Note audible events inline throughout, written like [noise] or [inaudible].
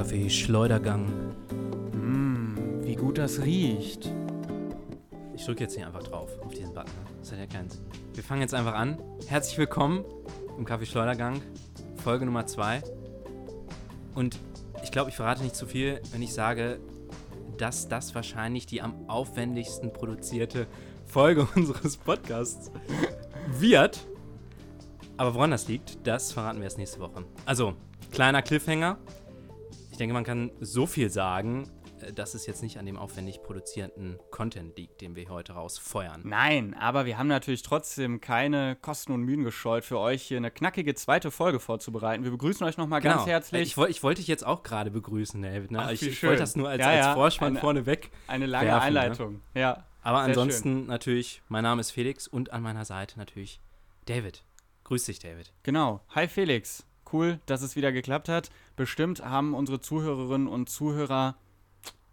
Kaffee Schleudergang. Mmm, wie gut das riecht. Ich drücke jetzt hier einfach drauf, auf diesen Button. Das hat ja keinen Sinn. Wir fangen jetzt einfach an. Herzlich willkommen im Kaffee Schleudergang, Folge Nummer 2. Und ich glaube, ich verrate nicht zu viel, wenn ich sage, dass das wahrscheinlich die am aufwendigsten produzierte Folge [laughs] unseres Podcasts wird. Aber woran das liegt, das verraten wir erst nächste Woche. Also, kleiner Cliffhanger. Ich denke, man kann so viel sagen, äh, dass es jetzt nicht an dem aufwendig produzierten Content liegt, den wir heute rausfeuern. Nein, aber wir haben natürlich trotzdem keine Kosten und Mühen gescheut, für euch hier eine knackige zweite Folge vorzubereiten. Wir begrüßen euch nochmal Genau. ganz herzlich. Ich, woll- ich wollte dich jetzt auch gerade begrüßen, David. Ne? Ach, ich ich schön. wollte das nur als, Ja, als ja, Vorspann eine- vorneweg. eine lange werfen, ne? Einleitung. Ja. Aber ansonsten natürlich, mein Name ist Felix und an meiner Seite natürlich David. Grüß dich, David. Genau. Hi Felix. Cool, dass es wieder geklappt hat. Bestimmt haben unsere Zuhörerinnen und Zuhörer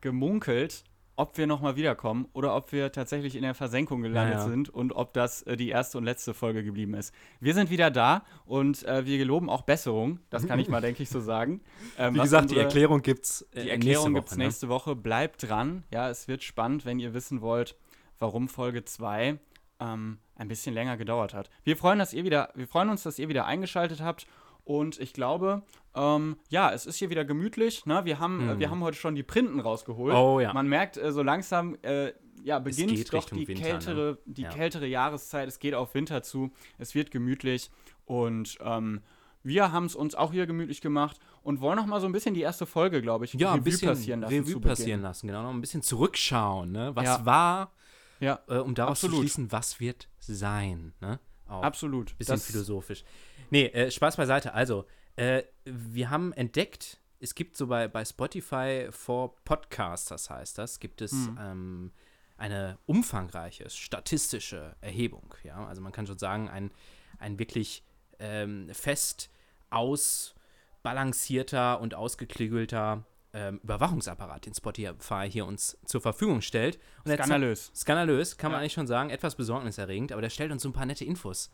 gemunkelt, ob wir nochmal wiederkommen oder ob wir tatsächlich in der Versenkung gelandet Ja, ja. sind und ob das äh, die erste und letzte Folge geblieben ist. Wir sind wieder da und äh, wir geloben auch Besserung. Das kann ich mal, denke ich, so sagen. [laughs] Ähm, Wie gesagt, die unsere- Erklärung gibt's äh, Die Erklärung gibt es Woche, ne? nächste Woche. Bleibt dran. Ja, es wird spannend, wenn ihr wissen wollt, warum Folge 2 ähm, ein bisschen länger gedauert hat. Wir freuen, dass ihr wieder, wir freuen uns, dass ihr wieder eingeschaltet habt. Und ich glaube, ähm, ja, es ist hier wieder gemütlich. Ne? Wir, haben, äh, wir haben heute schon die Printen rausgeholt. Hm. Oh ja. Man merkt äh, so langsam, äh, ja, beginnt doch die, Winter, kältere, die Ja. kältere Jahreszeit. Es geht auf Winter zu. Es wird gemütlich. Und ähm, wir haben es uns auch hier gemütlich gemacht und wollen noch mal so ein bisschen die erste Folge, glaube ich, Ja, ein Revue bisschen passieren lassen. Revue zu passieren lassen, genau. Noch ein bisschen zurückschauen, ne? Was Ja. war, Ja, äh, um daraus zu Absolut. schließen, was wird sein, ne? Auch. absolut. Bisschen Das- philosophisch. Nee, äh, Spaß beiseite. Also, äh, wir haben entdeckt, es gibt so bei, bei Spotify for Podcasters heißt das, gibt es Hm. ähm, eine umfangreiche statistische Erhebung. Ja? Also man kann schon sagen, ein, ein wirklich ähm, fest ausbalancierter und ausgeklügelter ähm, Überwachungsapparat, den Spotify hier uns zur Verfügung stellt. Und Skandalös. Skandalös, kann man Ja. eigentlich schon sagen, etwas besorgniserregend, aber der stellt uns so ein paar nette Infos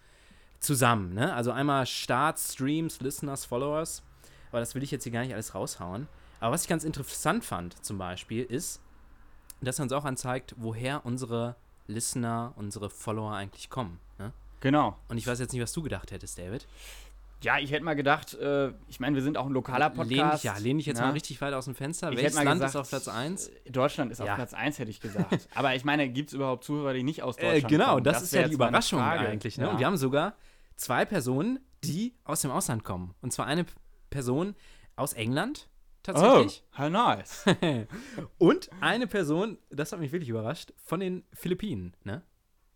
zusammen. Ne? Also einmal Starts, Streams, Listeners, Followers, aber das will ich jetzt hier gar nicht alles raushauen. Aber was ich ganz interessant fand zum Beispiel ist, dass er uns auch anzeigt, woher unsere Listener, unsere Follower eigentlich kommen. Ne? Genau. Und ich weiß jetzt nicht, was du gedacht hättest, David. Ja, ich hätte mal gedacht, äh, ich meine, wir sind auch ein lokaler Lehn dich, Podcast. ja, lehn dich jetzt ne? mal richtig weit aus dem Fenster. Ich Welches Land gesagt, ist auf Platz 1? äh, Deutschland ist Ja. auf Platz 1, hätte ich gesagt. [laughs] Aber ich meine, gibt es überhaupt Zuhörer, die nicht aus Äh, Deutschland genau, kommen? das, ist wär ja die Überraschung eigentlich. Ne? Ja. Und wir haben sogar zwei Personen, die aus dem Ausland kommen. Und zwar eine Person aus England, tatsächlich. Oh, how nice. [laughs] Und eine Person, das hat mich wirklich überrascht, von den Philippinen. Ne?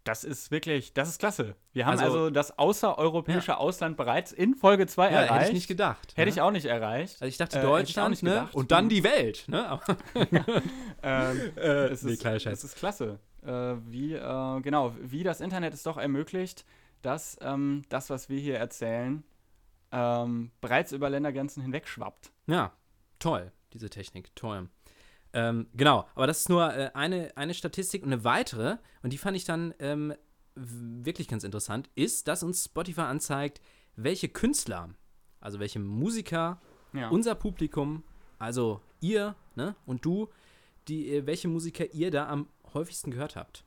Das ist wirklich, das ist klasse. Wir haben Also- also, das außereuropäische Ausland bereits in Folge 2 Ja, erreicht. hätte ich nicht gedacht. Hätte ne? ich auch nicht erreicht. Also ich dachte Äh, ich Deutschland nicht ne? und dann die Welt. Ne? [laughs] Ähm, äh, es, nee, ist, es ist klasse, äh, wie, äh, genau, wie das Internet es doch ermöglicht, dass ähm, das, was wir hier erzählen, ähm, bereits über Ländergrenzen hinweg schwappt. Ja, toll, diese Technik, toll. Ähm, genau, aber das ist nur äh, eine, eine Statistik und eine weitere, und die fand ich dann ähm, wirklich ganz interessant, ist, dass uns Spotify anzeigt, welche Künstler, also welche Musiker, Ja. unser Publikum, also ihr ne, und du, die, äh, welche Musiker ihr da am häufigsten gehört habt.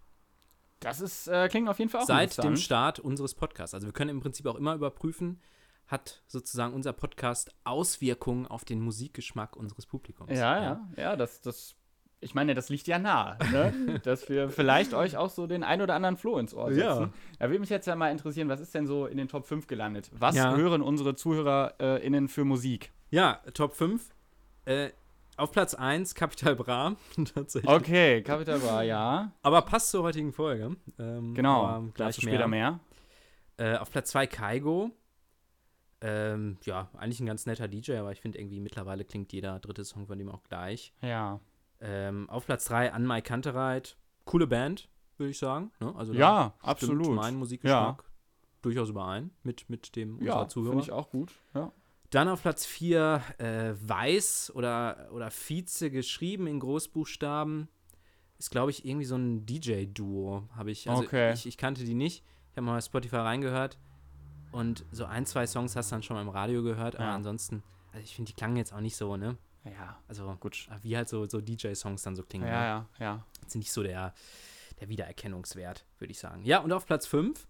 Das ist, äh, klingt auf jeden Fall auch Seit dem. Start unseres Podcasts. Also wir können im Prinzip auch immer überprüfen, hat sozusagen unser Podcast Auswirkungen auf den Musikgeschmack unseres Publikums. Ja, ja, ja, das, das, ich meine, das liegt ja nahe, ne? [laughs] dass wir vielleicht euch auch so den ein oder anderen Floh ins Ohr setzen. Ja. Da würde mich jetzt ja mal interessieren, was ist denn so in den Top 5 gelandet? Was Ja. hören unsere ZuhörerInnen für Musik? Ja, Top 5. Äh, auf Platz 1 Capital Bra. [laughs] Tatsächlich. Okay, Capital Bra, ja. Aber passt zur heutigen Folge. Ähm, Genau, gleich dazu später mehr. Äh, auf Platz 2 Kaigo. Ähm, ja, eigentlich ein ganz netter DJ, aber ich finde irgendwie mittlerweile klingt jeder dritte Song von ihm auch gleich. Ja. Ähm, auf Platz 3 An My Kantereit. Coole Band, würde ich sagen. Ne? Also Ja, absolut. mein Musikgeschmack durchaus überein mit, mit dem unserer Ja, Zuhörer. finde ich auch gut. Ja. Dann auf Platz 4 äh, Weiß oder, oder Vize geschrieben in Großbuchstaben. Ist, glaube ich, irgendwie so ein DJ-Duo. Habe ich. Also Okay. ich, ich kannte die nicht. Ich habe mal bei Spotify reingehört. Und so ein, zwei Songs hast du dann schon mal im Radio gehört. Aber Ja. ansonsten, also ich finde, die klangen jetzt auch nicht so, ne? Ja, Also gut. wie halt so, so DJ-Songs dann so klingen. Ja, ne? ja, ja. Jetzt nicht so der, der Wiedererkennungswert, würde ich sagen. Ja, und auf Platz 5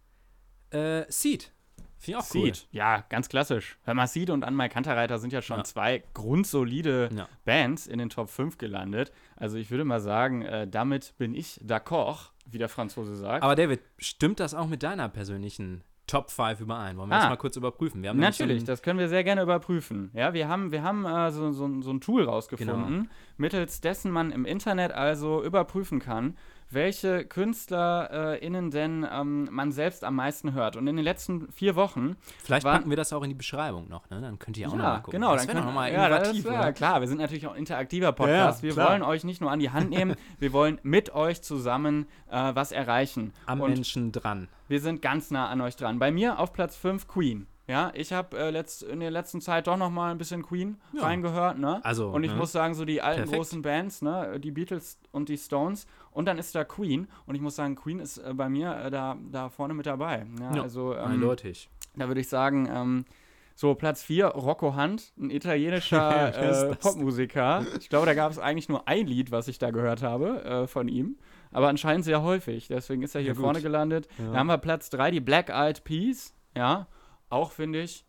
äh, Seed. Finde ich auch cool. Seed. Ja, ganz klassisch. Hör mal, Seed und Anmai Kanterreiter sind ja schon Ja. zwei grundsolide Ja. Bands in den Top 5 gelandet. Also ich würde mal sagen, äh, damit bin ich d'accord, wie der Franzose sagt. Aber David, stimmt das auch mit deiner persönlichen Top 5 überein? Wollen wir Ah. das mal kurz überprüfen? Natürlich, so das können wir sehr gerne überprüfen. Ja, wir haben, wir haben äh, so, so, so ein Tool rausgefunden, Genau. mittels dessen man im Internet also überprüfen kann, welche KünstlerInnen denn ähm, man selbst am meisten hört. Und in den letzten vier Wochen Vielleicht war- packen wir das auch in die Beschreibung noch, ne? Dann könnt ihr auch noch mal gucken. genau. das wäre können- doch nochmal ja, das innovativ, oder? Klar, wir sind natürlich auch ein interaktiver Podcast. Ja, wir klar. wollen euch nicht nur an die Hand nehmen, [laughs] wir wollen mit euch zusammen äh, was erreichen. Am Und Menschen dran. wir sind ganz nah an euch dran. Bei mir auf Platz 5 Queen. Ja, ich habe äh, letzt, in der letzten Zeit doch noch mal ein bisschen Queen Ja. reingehört, ne? Also, und ich ne? muss sagen, so die alten Perfekt. großen Bands, ne, die Beatles und die Stones und dann ist da Queen und ich muss sagen, Queen ist äh, bei mir äh, da, da vorne mit dabei. Ja, Ja, also ähm, Eindeutig. da würde ich sagen, ähm, so Platz 4, Rocco Hunt, ein [laughs] italienischer äh? Popmusiker. Ich glaube, da gab es eigentlich nur ein Lied, was ich da gehört habe äh, von ihm. Aber anscheinend sehr häufig. Deswegen ist er hier Ja, vorne gelandet. Ja. Da haben wir Platz 3, die Black Eyed Peas. Ja, auch finde ich,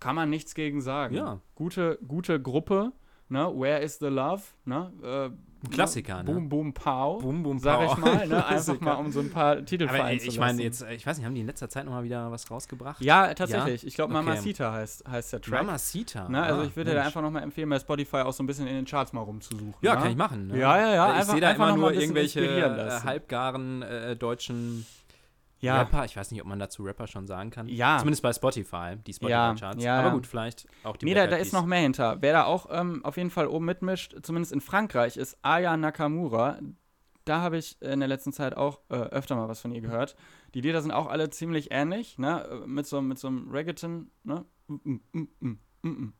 kann man nichts gegen sagen. Ja. Gute, gute Gruppe. Ne? Where is the Love? Ne? Äh, Klassiker, ne? Boom, boom, pow. Boom, boom, Sag ich pow. mal, ne? [laughs] Einfach mal, um so ein paar Titel Aber fallen ich, meine jetzt, äh, ich weiß nicht, haben die in letzter Zeit nochmal wieder was rausgebracht? Ja, tatsächlich. Ich glaube, Okay. Mamacita heißt, heißt der Track. Mamacita. Ne, also Ah, ich würde dir Mensch. einfach nochmal empfehlen, bei Spotify auch so ein bisschen in den Charts mal rumzusuchen. Ja, ne? kann ich machen. Ne? Ja, ja, ja, Ich sehe da einfach immer nur irgendwelche äh, halbgaren äh, deutschen Ja, Rapper. Ich weiß nicht, ob man dazu Rapper schon sagen kann. Ja. Zumindest bei Spotify, die Spotify-Charts. ja, Aber ja. gut, vielleicht auch die nee, da, da ist noch mehr hinter. Wer da auch ähm, auf jeden Fall oben mitmischt, zumindest in Frankreich, ist Aya Nakamura. Da habe ich in der letzten Zeit auch äh, öfter mal was von ihr gehört. Die Lieder sind auch alle ziemlich ähnlich, ne? äh, Mit so, mit so einem Reggaeton, ne? Mm, mm,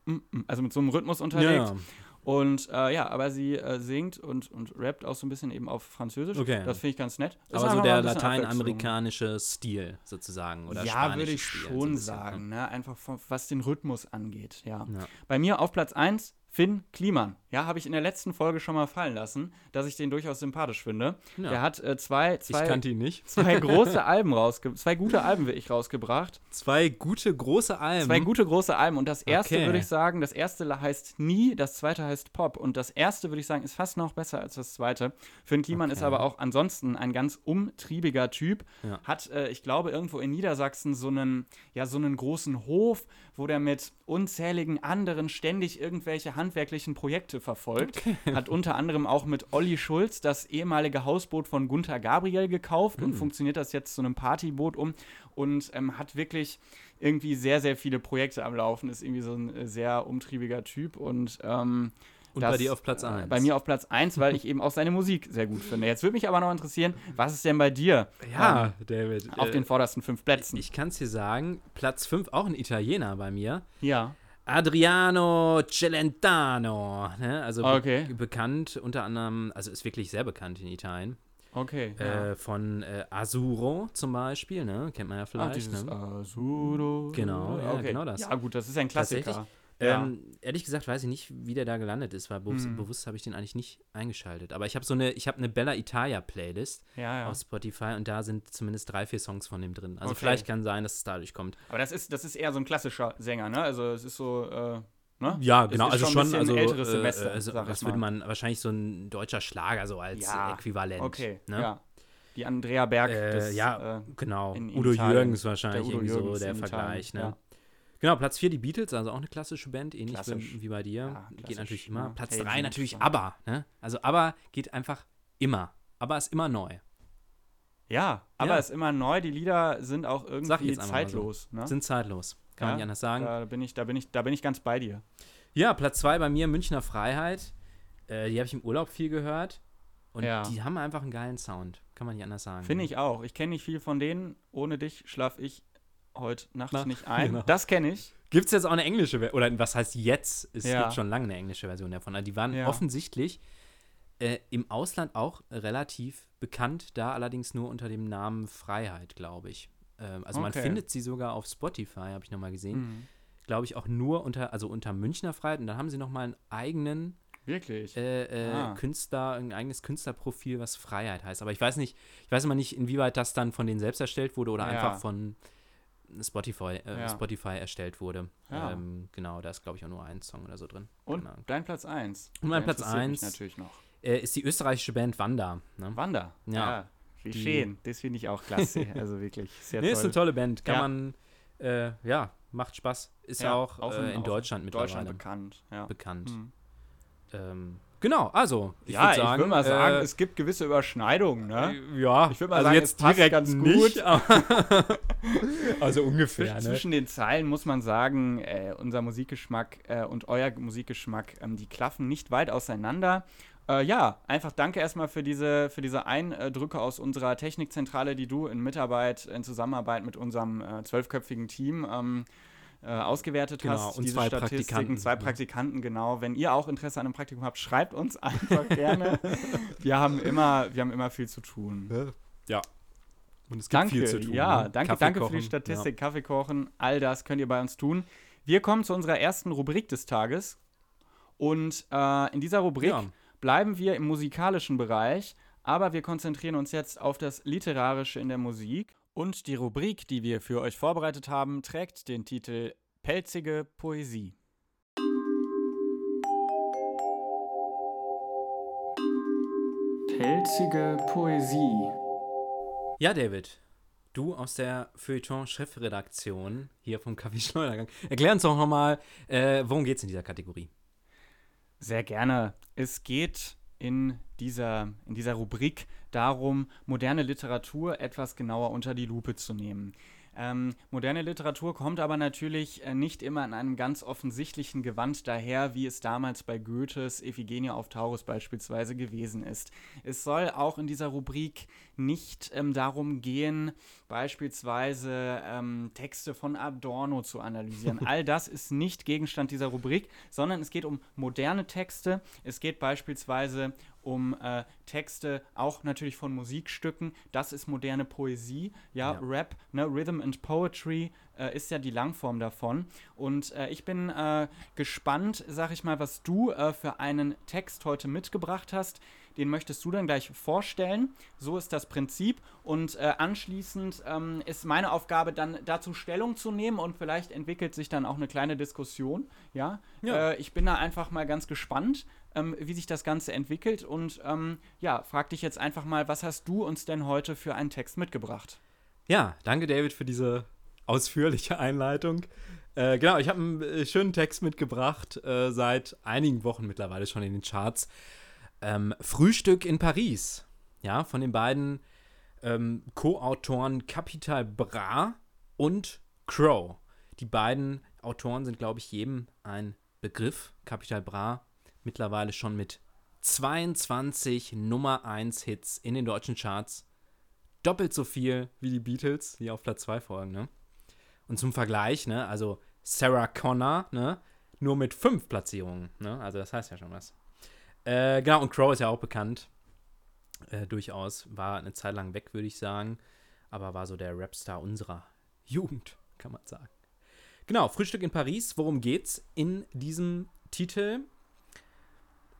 mm. Also mit so einem Rhythmus unterlegt. Ja, Und äh, ja, aber sie äh, singt und, und rappt auch so ein bisschen eben auf Französisch. Okay. Das finde ich ganz nett. Ist aber so der lateinamerikanische Stil sozusagen. Oder ja, würde ich Stil, so ein schon sagen. Ne? Einfach von, was den Rhythmus angeht. Ja. Ja. Bei mir auf Platz 1 Finn Kliman. Ja, habe ich in der letzten Folge schon mal fallen lassen, dass ich den durchaus sympathisch finde. Ja. Der hat äh, zwei, Ich zwei, kannte ihn nicht. zwei [laughs] große Alben rausge zwei gute Alben ich rausgebracht. Zwei gute, große Alben. Zwei gute große Alben. Und das erste Okay. würde ich sagen, das erste heißt Nie, das zweite heißt Pop. Und das erste würde ich sagen, ist fast noch besser als das zweite. Finn Kliman ist Okay. aber auch ansonsten ein ganz umtriebiger Typ. Ja. Hat, äh, ich glaube, irgendwo in Niedersachsen so einen, ja, so einen großen Hof, wo der mit unzähligen anderen ständig irgendwelche handwerklichen Projekte verfolgt. Hat unter anderem auch mit Olli Schulz das ehemalige Hausboot von Gunther Gabriel gekauft Hm. und funktioniert das jetzt zu einem Partyboot um und ähm, hat wirklich irgendwie sehr, sehr viele Projekte am Laufen. Ist irgendwie so ein äh, sehr umtriebiger Typ und ähm, Und das, bei dir auf Platz äh, 1. Bei mir auf Platz 1, weil ich eben auch seine Musik sehr gut finde. Jetzt würde mich aber noch interessieren, was ist denn bei dir Ja, ähm, David. auf äh, den vordersten fünf Plätzen? Ich kann es dir sagen, Platz 5, auch ein Italiener bei mir. ja. Adriano Celentano. Ne? Also be Okay. bekannt unter anderem, also ist wirklich sehr bekannt in Italien. Okay. ja. Äh, von äh, Asuro zum Beispiel, ne? Kennt man ja Ach, vielleicht. dieses ne? Asuro. Genau, ja, genau das. Ja, gut, das ist ein Klassiker. Ja. Ähm, ehrlich gesagt weiß ich nicht, wie der da gelandet ist, weil bewusst, Mhm. bewusst habe ich den eigentlich nicht eingeschaltet. Aber ich habe so eine, ich habe eine Bella Italia Playlist ja, ja. auf Spotify und da sind zumindest drei, vier Songs von dem drin. Also Okay. vielleicht kann sein, dass es dadurch kommt. Aber das ist, das ist eher so ein klassischer Sänger, ne? Also es ist so, äh, ne? Ja, genau, also schon also, älteres äh, Semester, also sag ich was würde man wahrscheinlich so ein deutscher Schlager so als Ja, äh, Äquivalent. Okay, ne? ja. Die Andrea Berg Äh, des, ja, äh, genau. Udo Italien. Jürgens wahrscheinlich der Udo irgendwie so Jürgens der in Vergleich, Italien, ne? Genau, Platz 4 die Beatles, also auch eine klassische Band, ähnlich Klassisch. wie, bei dir. Ja, geht natürlich immer. ne? Platz Hey 3 Jude, natürlich. ABBA, ne? Also ABBA geht einfach immer. ABBA ist immer neu. Ja, aber Ja. es ist immer neu. Die Lieder sind auch irgendwie mal so. zeitlos. Ne? Sind zeitlos. Kann man Ja, nicht anders sagen. Da bin, ich, da, bin ich, da bin ich ganz bei dir. Ja, Platz 2 bei mir Münchner Freiheit. Äh, die habe ich im Urlaub viel gehört. Und Ja. die haben einfach einen geilen Sound. Kann man nicht anders sagen. Finde ich auch. Ich kenne nicht viel von denen. Ohne dich schlaf ich heute Nacht Na, nicht [laughs] ein. genau. Das kenne ich. Gibt es jetzt auch eine englische Version? Oder was heißt jetzt? Es Ja. gibt schon lange eine englische Version davon. Also die waren Ja. offensichtlich äh, im Ausland auch relativ bekannt, da allerdings nur unter dem Namen Freiheit, glaube ich. Ähm, also man Okay. findet sie sogar auf Spotify, habe ich nochmal gesehen. Mhm. glaube ich, auch nur unter, also unter Münchner Freiheit. Und dann haben sie nochmal einen eigenen Wirklich? äh, äh, Ah. Künstler, ein eigenes Künstlerprofil, was Freiheit heißt. Aber ich weiß nicht, ich weiß immer nicht, inwieweit das dann von denen selbst erstellt wurde oder Ja. einfach von Spotify, äh, Ja. Spotify erstellt wurde. Ja. Ähm, genau, da ist, glaube ich, auch nur ein Song oder so drin. Und Genau. dein Platz 1. Und mein Platz eins. natürlich noch. Äh, ist die österreichische Band Wanda. Ne? Wanda. Ja. Wie Die- schön. Das finde ich auch klasse. [laughs] also wirklich sehr Nee, ist eine toll. tolle Band. Kann Ja. man, äh, ja, macht Spaß. Ist Ja, auch, auch äh, in Deutschland mittlerweile Deutschland bekannt. Ja. bekannt. Hm. Ähm, genau, also, ich ja, würd sagen, ich würde mal sagen, äh, es gibt gewisse Überschneidungen. Ne? ja, Ich würd mal also sagen, jetzt direkt ganz nicht, gut. [laughs] also ungefähr, ne? Zwischen den Zeilen muss man sagen, äh, unser Musikgeschmack äh, und euer Musikgeschmack, ähm, die klaffen nicht weit auseinander. Äh, ja, einfach danke erstmal für diese, für diese Eindrücke aus unserer Technikzentrale, die du in Mitarbeit, in Zusammenarbeit mit unserem äh, zwölfköpfigen Team ähm, äh, ausgewertet Genau, hast. und diese zwei Statistiken, Praktikanten. zwei Praktikanten, genau. Wenn ihr auch Interesse an einem Praktikum habt, schreibt uns [laughs] einfach gerne. [laughs] wir, haben immer, wir haben immer viel zu tun. Ja. Und es gibt Danke, viel zu tun. ja, ne? danke, Kaffee danke für die Statistik, Kaffee kochen, all das könnt ihr bei uns tun. Wir kommen zu unserer ersten Rubrik des Tages und äh, in dieser Rubrik Ja. bleiben wir im musikalischen Bereich, aber wir konzentrieren uns jetzt auf das Literarische in der Musik. Und die Rubrik, die wir für euch vorbereitet haben, trägt den Titel Pelzige Poesie. Pelzige Poesie. Ja, David, du aus der Feuilleton-Chefredaktion hier vom Kaffee Schleudergang. Erklär uns doch nochmal, äh, worum geht es in dieser Kategorie? Sehr gerne. Es geht in dieser, in dieser Rubrik darum, moderne Literatur etwas genauer unter die Lupe zu nehmen. Ähm, moderne Literatur kommt aber natürlich äh, nicht immer in einem ganz offensichtlichen Gewand daher, wie es damals bei Goethes Iphigenie auf Taurus beispielsweise gewesen ist. Es soll auch in dieser Rubrik nicht ähm, darum gehen, beispielsweise ähm, Texte von Adorno zu analysieren. [laughs] All das ist nicht Gegenstand dieser Rubrik, sondern es geht um moderne Texte. Es geht beispielsweise um äh, Texte auch natürlich von Musikstücken. Das ist moderne Poesie. Ja, Ja. Rap, ne, Rhythm and Poetry äh, ist ja die Langform davon. Und äh, ich bin äh, gespannt, sag ich mal, was du äh, für einen Text heute mitgebracht hast. Den möchtest du dann gleich vorstellen. So ist das Prinzip. Und äh, anschließend ähm, ist meine Aufgabe dann dazu Stellung zu nehmen und vielleicht entwickelt sich dann auch eine kleine Diskussion. Ja, Ja. Äh, ich bin da einfach mal ganz gespannt, ähm, wie sich das Ganze entwickelt. Und ähm, ja, frag dich jetzt einfach mal, was hast du uns denn heute für einen Text mitgebracht? Ja, danke David für diese ausführliche Einleitung. Äh, genau, ich habe einen äh, schönen Text mitgebracht, äh, seit einigen Wochen mittlerweile schon in den Charts. Ähm, Frühstück in Paris, ja, von den beiden ähm, Co-Autoren Capital Bra und Crow. Die beiden Autoren sind, glaube ich, jedem ein Begriff. Capital Bra mittlerweile schon mit 22 Nummer 1 Hits in den deutschen Charts doppelt so viel wie die Beatles, die auf Platz 2 folgen, ne? Und zum Vergleich, ne, also Sarah Connor, ne, nur mit fünf Platzierungen, ne? Also das heißt ja schon was. Äh, genau, und Crow ist ja auch bekannt. Äh, durchaus. War eine Zeit lang weg, würde ich sagen. Aber war so der Rapstar unserer [laughs] Jugend, kann man sagen. Genau, Frühstück in Paris. Worum geht's in diesem Titel?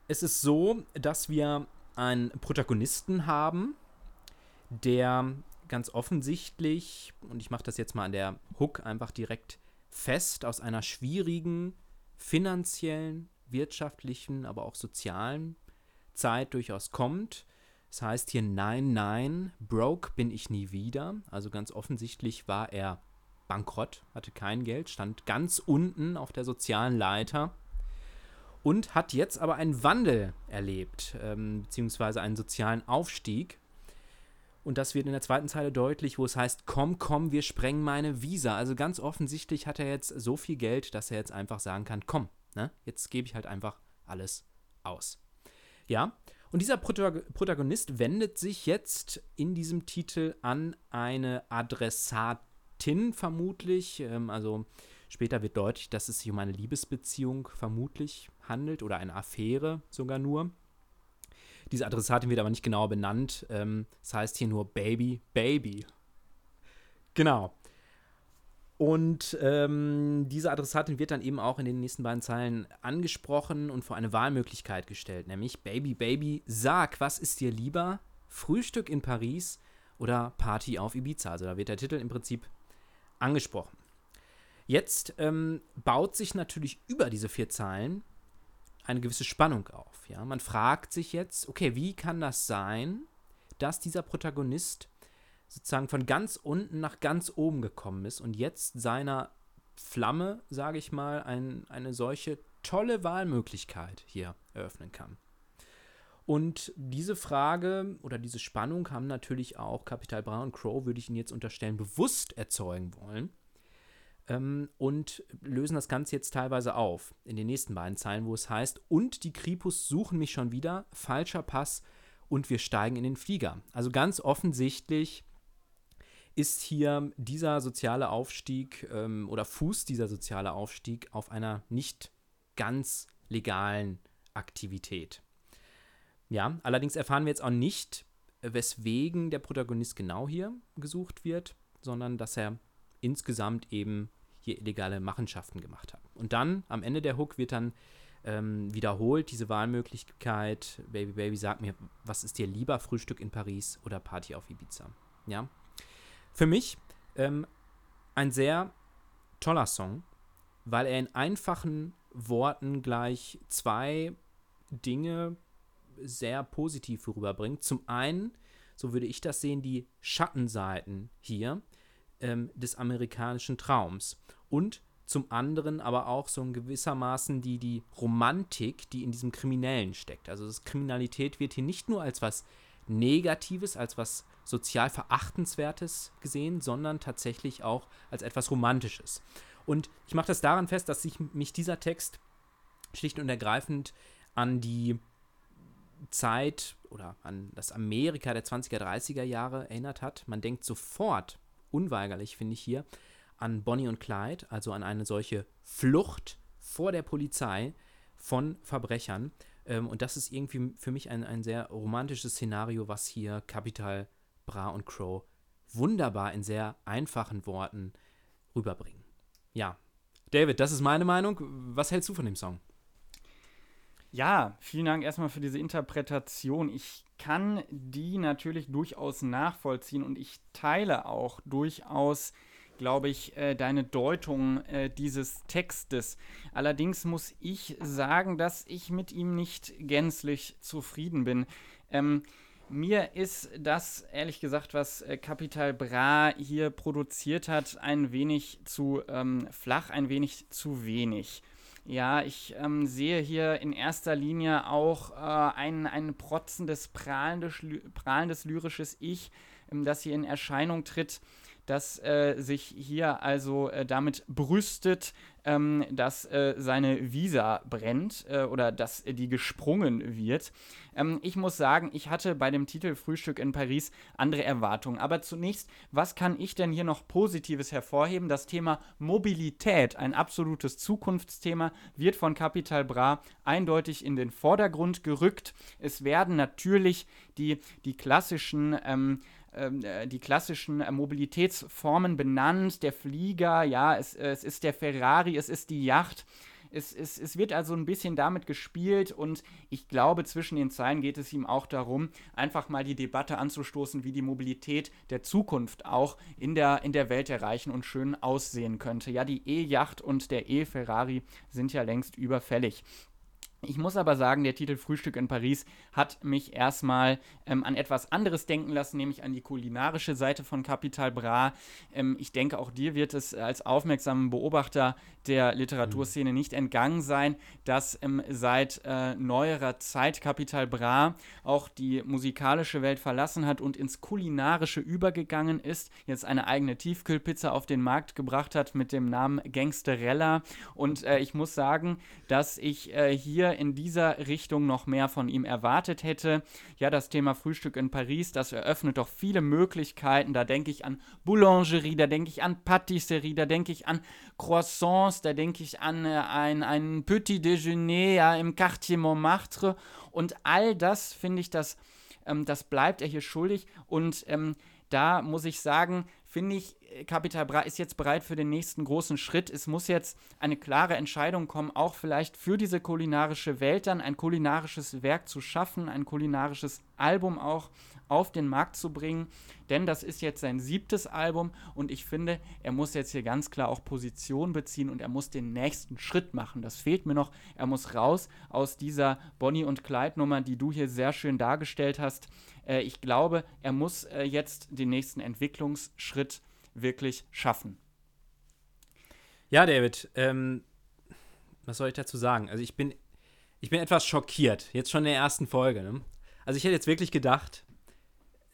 Es ist so, dass wir einen Protagonisten haben, der ganz offensichtlich, und ich mache das jetzt mal an der Hook einfach direkt fest, aus einer schwierigen finanziellen, wirtschaftlichen, aber auch sozialen Zeit durchaus kommt. Das heißt hier nein, nein, broke bin ich nie wieder. Also ganz offensichtlich war er bankrott, hatte kein Geld, stand ganz unten auf der sozialen Leiter und hat jetzt aber einen Wandel erlebt, ähm, beziehungsweise einen sozialen Aufstieg. Und das wird in der zweiten Zeile deutlich, wo es heißt, komm, komm, wir sprengen meine Visa. Also ganz offensichtlich hat er jetzt so viel Geld, dass er jetzt einfach sagen kann, komm, ne, jetzt gebe ich halt einfach alles aus. Ja, und dieser Protag Protagonist wendet sich jetzt in diesem Titel an eine Adressatin vermutlich. Ähm, also später wird deutlich, dass es sich um eine Liebesbeziehung vermutlich handelt oder eine Affäre sogar nur. Diese Adressatin wird aber nicht genau benannt. Ähm, das heißt hier nur Baby, Baby. Genau. Und ähm, diese Adressatin wird dann eben auch in den nächsten beiden Zeilen angesprochen und vor eine Wahlmöglichkeit gestellt, nämlich Baby, Baby, sag, was ist dir lieber? Frühstück in Paris oder Party auf Ibiza? Also da wird der Titel im Prinzip angesprochen. Jetzt ähm, baut sich natürlich über diese vier Zeilen eine gewisse Spannung auf. Ja? Man fragt sich jetzt, okay, wie kann das sein, dass dieser Protagonist sozusagen von ganz unten nach ganz oben gekommen ist und jetzt seiner Flamme, sage ich mal, ein, eine solche tolle Wahlmöglichkeit hier eröffnen kann. Und diese Frage oder diese Spannung haben natürlich auch Capital Bra und Crow, würde ich Ihnen jetzt unterstellen, bewusst erzeugen wollen ähm, und lösen das Ganze jetzt teilweise auf in den nächsten beiden Zeilen, wo es heißt, und die Kripus suchen mich schon wieder, falscher Pass und wir steigen in den Flieger. Also ganz offensichtlich ist hier dieser soziale Aufstieg ähm, oder fußt dieser soziale Aufstieg auf einer nicht ganz legalen Aktivität. Ja, allerdings erfahren wir jetzt auch nicht, weswegen der Protagonist genau hier gesucht wird, sondern dass er insgesamt eben hier illegale Machenschaften gemacht hat. Und dann am Ende der Hook wird dann ähm, wiederholt diese Wahlmöglichkeit, Baby Baby, sag mir, was ist dir lieber, Frühstück in Paris oder Party auf Ibiza? Ja, für mich ähm, ein sehr toller Song, weil er in einfachen Worten gleich zwei Dinge sehr positiv rüberbringt. Zum einen, so würde ich das sehen, die Schattenseiten hier ähm, des amerikanischen Traums. Und zum anderen aber auch so in gewissermaßen die, die Romantik, die in diesem Kriminellen steckt. Also das Kriminalität wird hier nicht nur als was Negatives, als was sozial Verachtenswertes gesehen, sondern tatsächlich auch als etwas Romantisches. Und ich mache das daran fest, dass sich mich dieser Text schlicht und ergreifend an die Zeit oder an das Amerika der 20er, 30er Jahre erinnert hat. Man denkt sofort, unweigerlich finde ich hier, an Bonnie und Clyde, also an eine solche Flucht vor der Polizei von Verbrechern. Ähm, und das ist irgendwie für mich ein, ein sehr romantisches Szenario, was hier Capital Bra und Crow wunderbar in sehr einfachen Worten rüberbringen. Ja, David, das ist meine Meinung. Was hältst du von dem Song? Ja, vielen Dank erstmal für diese Interpretation. Ich kann die natürlich durchaus nachvollziehen und ich teile auch durchaus, glaube ich, äh, deine Deutung äh, dieses Textes. Allerdings muss ich sagen, dass ich mit ihm nicht gänzlich zufrieden bin. Ähm, mir ist das, ehrlich gesagt, was äh, Capital Bra hier produziert hat, ein wenig zu ähm, flach, ein wenig zu wenig. Ja, ich ähm, sehe hier in erster Linie auch äh, ein, ein protzendes, prahlendes, prahlendes lyrisches Ich, ähm, das hier in Erscheinung tritt das äh, sich hier also äh, damit brüstet, ähm, dass äh, seine Visa brennt äh, oder dass die gesprungen wird. Ähm, ich muss sagen, ich hatte bei dem Titel Frühstück in Paris andere Erwartungen. Aber zunächst, was kann ich denn hier noch Positives hervorheben? Das Thema Mobilität, ein absolutes Zukunftsthema, wird von Capital Bra eindeutig in den Vordergrund gerückt. Es werden natürlich die, die klassischen ähm, ähm, äh, die klassischen äh, Mobilitätsformen benannt. Der Flieger, ja, es, es ist der Ferrari, es ist die Yacht. Es, es, es wird also ein bisschen damit gespielt und ich glaube, zwischen den Zeilen geht es ihm auch darum, einfach mal die Debatte anzustoßen, wie die Mobilität der Zukunft auch in der, in der Welt der Reichen und Schönen aussehen könnte. Ja, die E-Yacht und der E-Ferrari sind ja längst überfällig. Ich muss aber sagen, der Titel Frühstück in Paris hat mich erstmal ähm, an etwas anderes denken lassen, nämlich an die kulinarische Seite von Capital Bra. Ähm, ich denke, auch dir wird es als aufmerksamen Beobachter der Literaturszene nicht entgangen sein, dass ähm, seit äh, neuerer Zeit Capital Bra auch die musikalische Welt verlassen hat und ins kulinarische übergegangen ist, jetzt eine eigene Tiefkühlpizza auf den Markt gebracht hat mit dem Namen Gangsterella. Und äh, ich muss sagen, dass ich äh, hier hier in dieser Richtung noch mehr von ihm erwartet hätte. Ja, das Thema Frühstück in Paris, das eröffnet doch viele Möglichkeiten. Da denke ich an Boulangerie, da denke ich an Patisserie, da denke ich an Croissants, da denke ich an äh, ein, ein Petit Déjeuner ja, im Quartier Montmartre. Und all das finde ich, das, ähm, das bleibt er hier schuldig. Und ähm, da muss ich sagen, finde ich, Capital Bra ist jetzt bereit für den nächsten großen Schritt. Es muss jetzt eine klare Entscheidung kommen, auch vielleicht für diese kulinarische Welt dann ein kulinarisches Werk zu schaffen, ein kulinarisches Album auch auf den Markt zu bringen. Denn das ist jetzt sein siebtes Album und ich finde, er muss jetzt hier ganz klar auch Position beziehen und er muss den nächsten Schritt machen. Das fehlt mir noch. Er muss raus aus dieser Bonnie und Clyde Nummer, die du hier sehr schön dargestellt hast. Äh, ich glaube, er muss äh, jetzt den nächsten Entwicklungsschritt wirklich schaffen. Ja, David, ähm, was soll ich dazu sagen? Also ich bin, ich bin etwas schockiert, jetzt schon in der ersten Folge. Ne? Also ich hätte jetzt wirklich gedacht,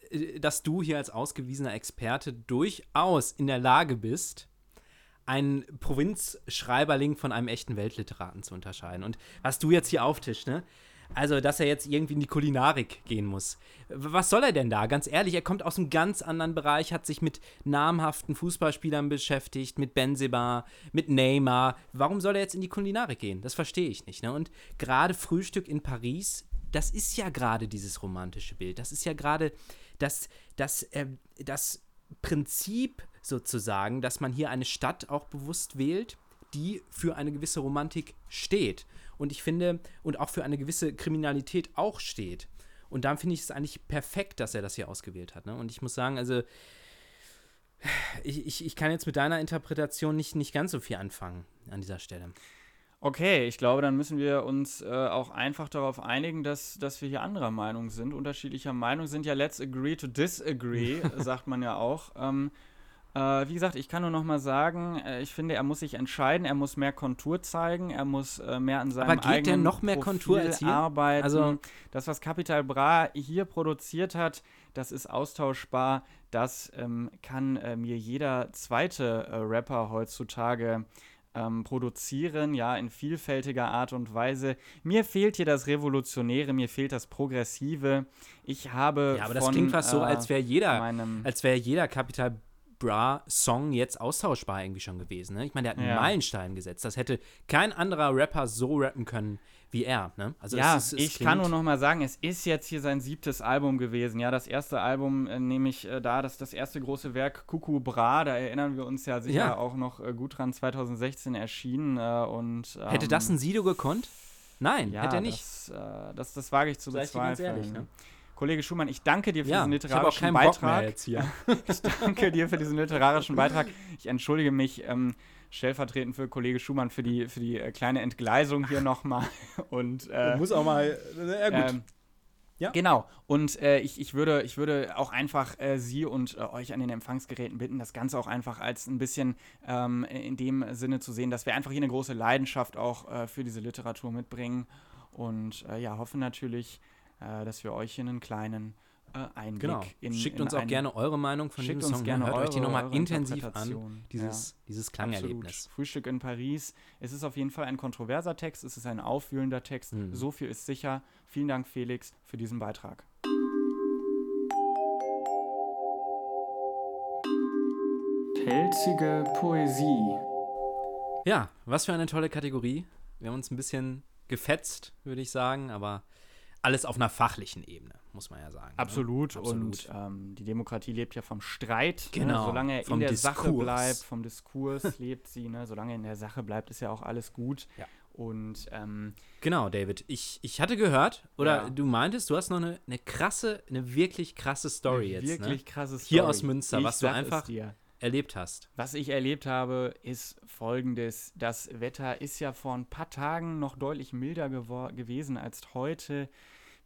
äh, dass du hier als ausgewiesener Experte durchaus in der Lage bist, einen Provinzschreiberling von einem echten Weltliteraten zu unterscheiden. Und was du jetzt hier auftischst, ne? Also, dass er jetzt irgendwie in die Kulinarik gehen muss. Was soll er denn da? Ganz ehrlich, er kommt aus einem ganz anderen Bereich, hat sich mit namhaften Fußballspielern beschäftigt, mit Benzema, mit Neymar. Warum soll er jetzt in die Kulinarik gehen? Das verstehe ich nicht. Ne? Und gerade Frühstück in Paris, das ist ja gerade dieses romantische Bild. Das ist ja gerade das, das, äh, das Prinzip sozusagen, dass man hier eine Stadt auch bewusst wählt, die für eine gewisse Romantik steht. Und ich finde, und auch für eine gewisse Kriminalität auch steht. Und dann finde ich es eigentlich perfekt, dass er das hier ausgewählt hat. Ne? Und ich muss sagen, also ich, ich, ich kann jetzt mit deiner Interpretation nicht, nicht ganz so viel anfangen an dieser Stelle. Okay, ich glaube, dann müssen wir uns äh, auch einfach darauf einigen, dass, dass wir hier anderer Meinung sind. Unterschiedlicher Meinung sind ja let's agree to disagree, [laughs] sagt man ja auch. Ähm, äh, wie gesagt, ich kann nur noch mal sagen, äh, ich finde, er muss sich entscheiden, er muss mehr Kontur zeigen, er muss äh, mehr an seinem Aber geht eigenen der noch mehr Profil Kontur als hier? arbeiten. Also- das, was Capital Bra hier produziert hat, das ist austauschbar. Das ähm, kann äh, mir jeder zweite äh, Rapper heutzutage ähm, produzieren, ja, in vielfältiger Art und Weise. Mir fehlt hier das Revolutionäre, mir fehlt das Progressive. Ich habe. Ja, aber das von, klingt fast so, äh, als wäre jeder, als wäre jeder Capital Bra Song jetzt austauschbar irgendwie schon gewesen. Ne? Ich meine, der hat einen Ja. Meilenstein gesetzt. Das hätte kein anderer Rapper so rappen können wie er. Ne? Also ja, es ist, es ich kann nur noch mal sagen, es ist jetzt hier sein siebtes Album gewesen. Ja, das erste Album, äh, nämlich äh, da, das das erste große Werk Kuku Bra, da erinnern wir uns ja sicher Ja. auch noch äh, gut dran, 2016 erschienen. Äh, und, ähm, Hätte das ein Sido gekonnt? Nein, ja, hätte er nicht. Das, äh, das, das wage ich zu ich dir ganz bezweifeln. ehrlich, ne? Kollege Schumann, ich danke dir für ja, diesen ich habe auch literarischen keinen Bock mehr Beitrag. jetzt hier. [laughs] Ich danke dir für diesen literarischen Beitrag. Ich entschuldige mich ähm, stellvertretend für Kollege Schumann für die, für die äh, kleine Entgleisung hier [laughs] nochmal. Und äh, Muss auch mal. Ja, ähm, Ja. Genau. Und äh, ich, ich, würde, ich würde auch einfach äh, Sie und äh, euch an den Empfangsgeräten bitten, das Ganze auch einfach als ein bisschen ähm, in dem Sinne zu sehen, dass wir einfach hier eine große Leidenschaft auch äh, für diese Literatur mitbringen. Und äh, ja, hoffen natürlich, äh, dass wir euch hier einen kleinen äh, Einblick genau. in Schickt in uns auch gerne eure Meinung von Schickt diesem uns Song. gerne Hört euch die eure- nochmal eure intensiv an. Dieses, dieses Klangerlebnis. Absolut. Frühstück in Paris. Es ist auf jeden Fall ein kontroverser Text, es ist ein aufwühlender Text. Mhm. So viel ist sicher. Vielen Dank, Felix, für diesen Beitrag. Pelzige Poesie. Ja, was für eine tolle Kategorie. Wir haben uns ein bisschen gefetzt, würde ich sagen, aber alles auf einer fachlichen Ebene, muss man ja sagen. ne? Absolut. Absolut. Und ähm, die Demokratie lebt ja vom Streit. Genau, Ne? Solange er in der Sache Diskurs. bleibt, vom Diskurs [laughs] lebt sie. Ne? Solange er in der Sache bleibt, ist ja auch alles gut. Ja. Und ähm, Genau, David. Ich, ich hatte gehört, oder Ja. du meintest, du hast noch eine, eine krasse, eine wirklich krasse Story jetzt, wirklich ne? krasse Story. Hier aus Münster, Ich was du einfach- erlebt hast. Was ich erlebt habe, ist folgendes. Das Wetter ist ja vor ein paar Tagen noch deutlich milder gewesen als heute.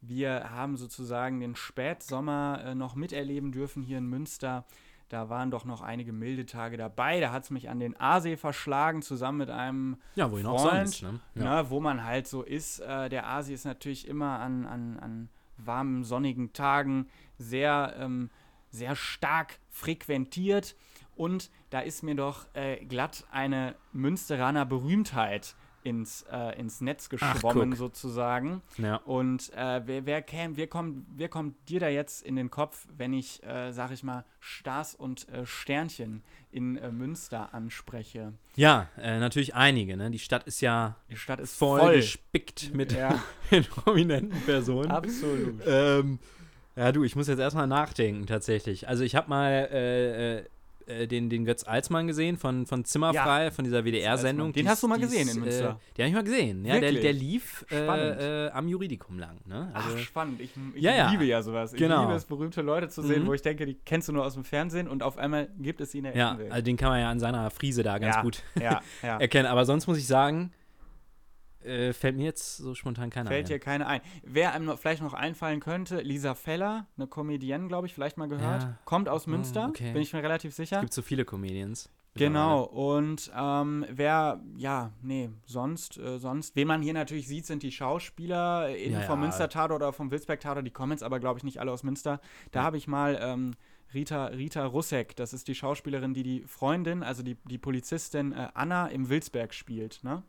Wir haben sozusagen den Spätsommer äh, noch miterleben dürfen hier in Münster. Da waren doch noch einige milde Tage dabei. Da hat es mich an den Aasee verschlagen, zusammen mit einem Ja, wohin auch Freund, sonst. Ne? Ja. ne, wo man halt so ist. Äh, der Aasee ist natürlich immer an, an, an warmen, sonnigen Tagen sehr, ähm, sehr stark frequentiert. Und da ist mir doch äh, glatt eine Münsteraner Berühmtheit ins, äh, ins Netz geschwommen, guck. sozusagen. Ja. Und äh, wer, wer, käm, wer, kommt, wer kommt dir da jetzt in den Kopf, wenn ich, äh, sag ich mal, Stars und äh, Sternchen in äh, Münster anspreche? Ja, äh, natürlich einige. Ne? Die Stadt ist ja Die Stadt ist voll, voll. gespickt mit Ja, [laughs] prominenten Personen. absolut. Ähm, ja, du, ich muss jetzt erstmal nachdenken, tatsächlich. Also, ich habe mal äh, den, den Götz Alsmann gesehen von, von Zimmerfrei, von dieser WDR-Sendung. Den Die hast du mal gesehen in Münster? Äh, den habe ich mal gesehen. Ja, der, der lief Spannend. äh, äh, am Juridikum lang. Ne? Also, Ach, spannend. Ich, ich Ja, ja. liebe ja sowas. Ich Genau. liebe es, berühmte Leute zu sehen, Mhm. wo ich denke, die kennst du nur aus dem Fernsehen und auf einmal gibt es sie in der ja, also den kann man ja an seiner Frise da ganz Ja, gut Ja, ja. [laughs] erkennen. Aber sonst muss ich sagen, äh, fällt mir jetzt so spontan keiner Fällt dir ein. keine ein. Wer einem noch, vielleicht noch einfallen könnte, Lisa Feller, eine Comedienne, glaube ich, vielleicht mal gehört. Ja. Kommt aus Oh, Münster, okay. bin ich mir relativ sicher. Es gibt so viele Comedians. Genau, und ähm, wer, ja, nee, sonst, äh, sonst, wen man hier natürlich sieht, sind die Schauspieler äh, Ja, vom ja. Münster-Tator oder vom Wilsberg-Tator, die kommen jetzt aber, glaube ich, nicht alle aus Münster. Da Ja. habe ich mal ähm, Rita, Rita Russek, das ist die Schauspielerin, die die Freundin, also die, die Polizistin äh, Anna im Wilsberg spielt, ne?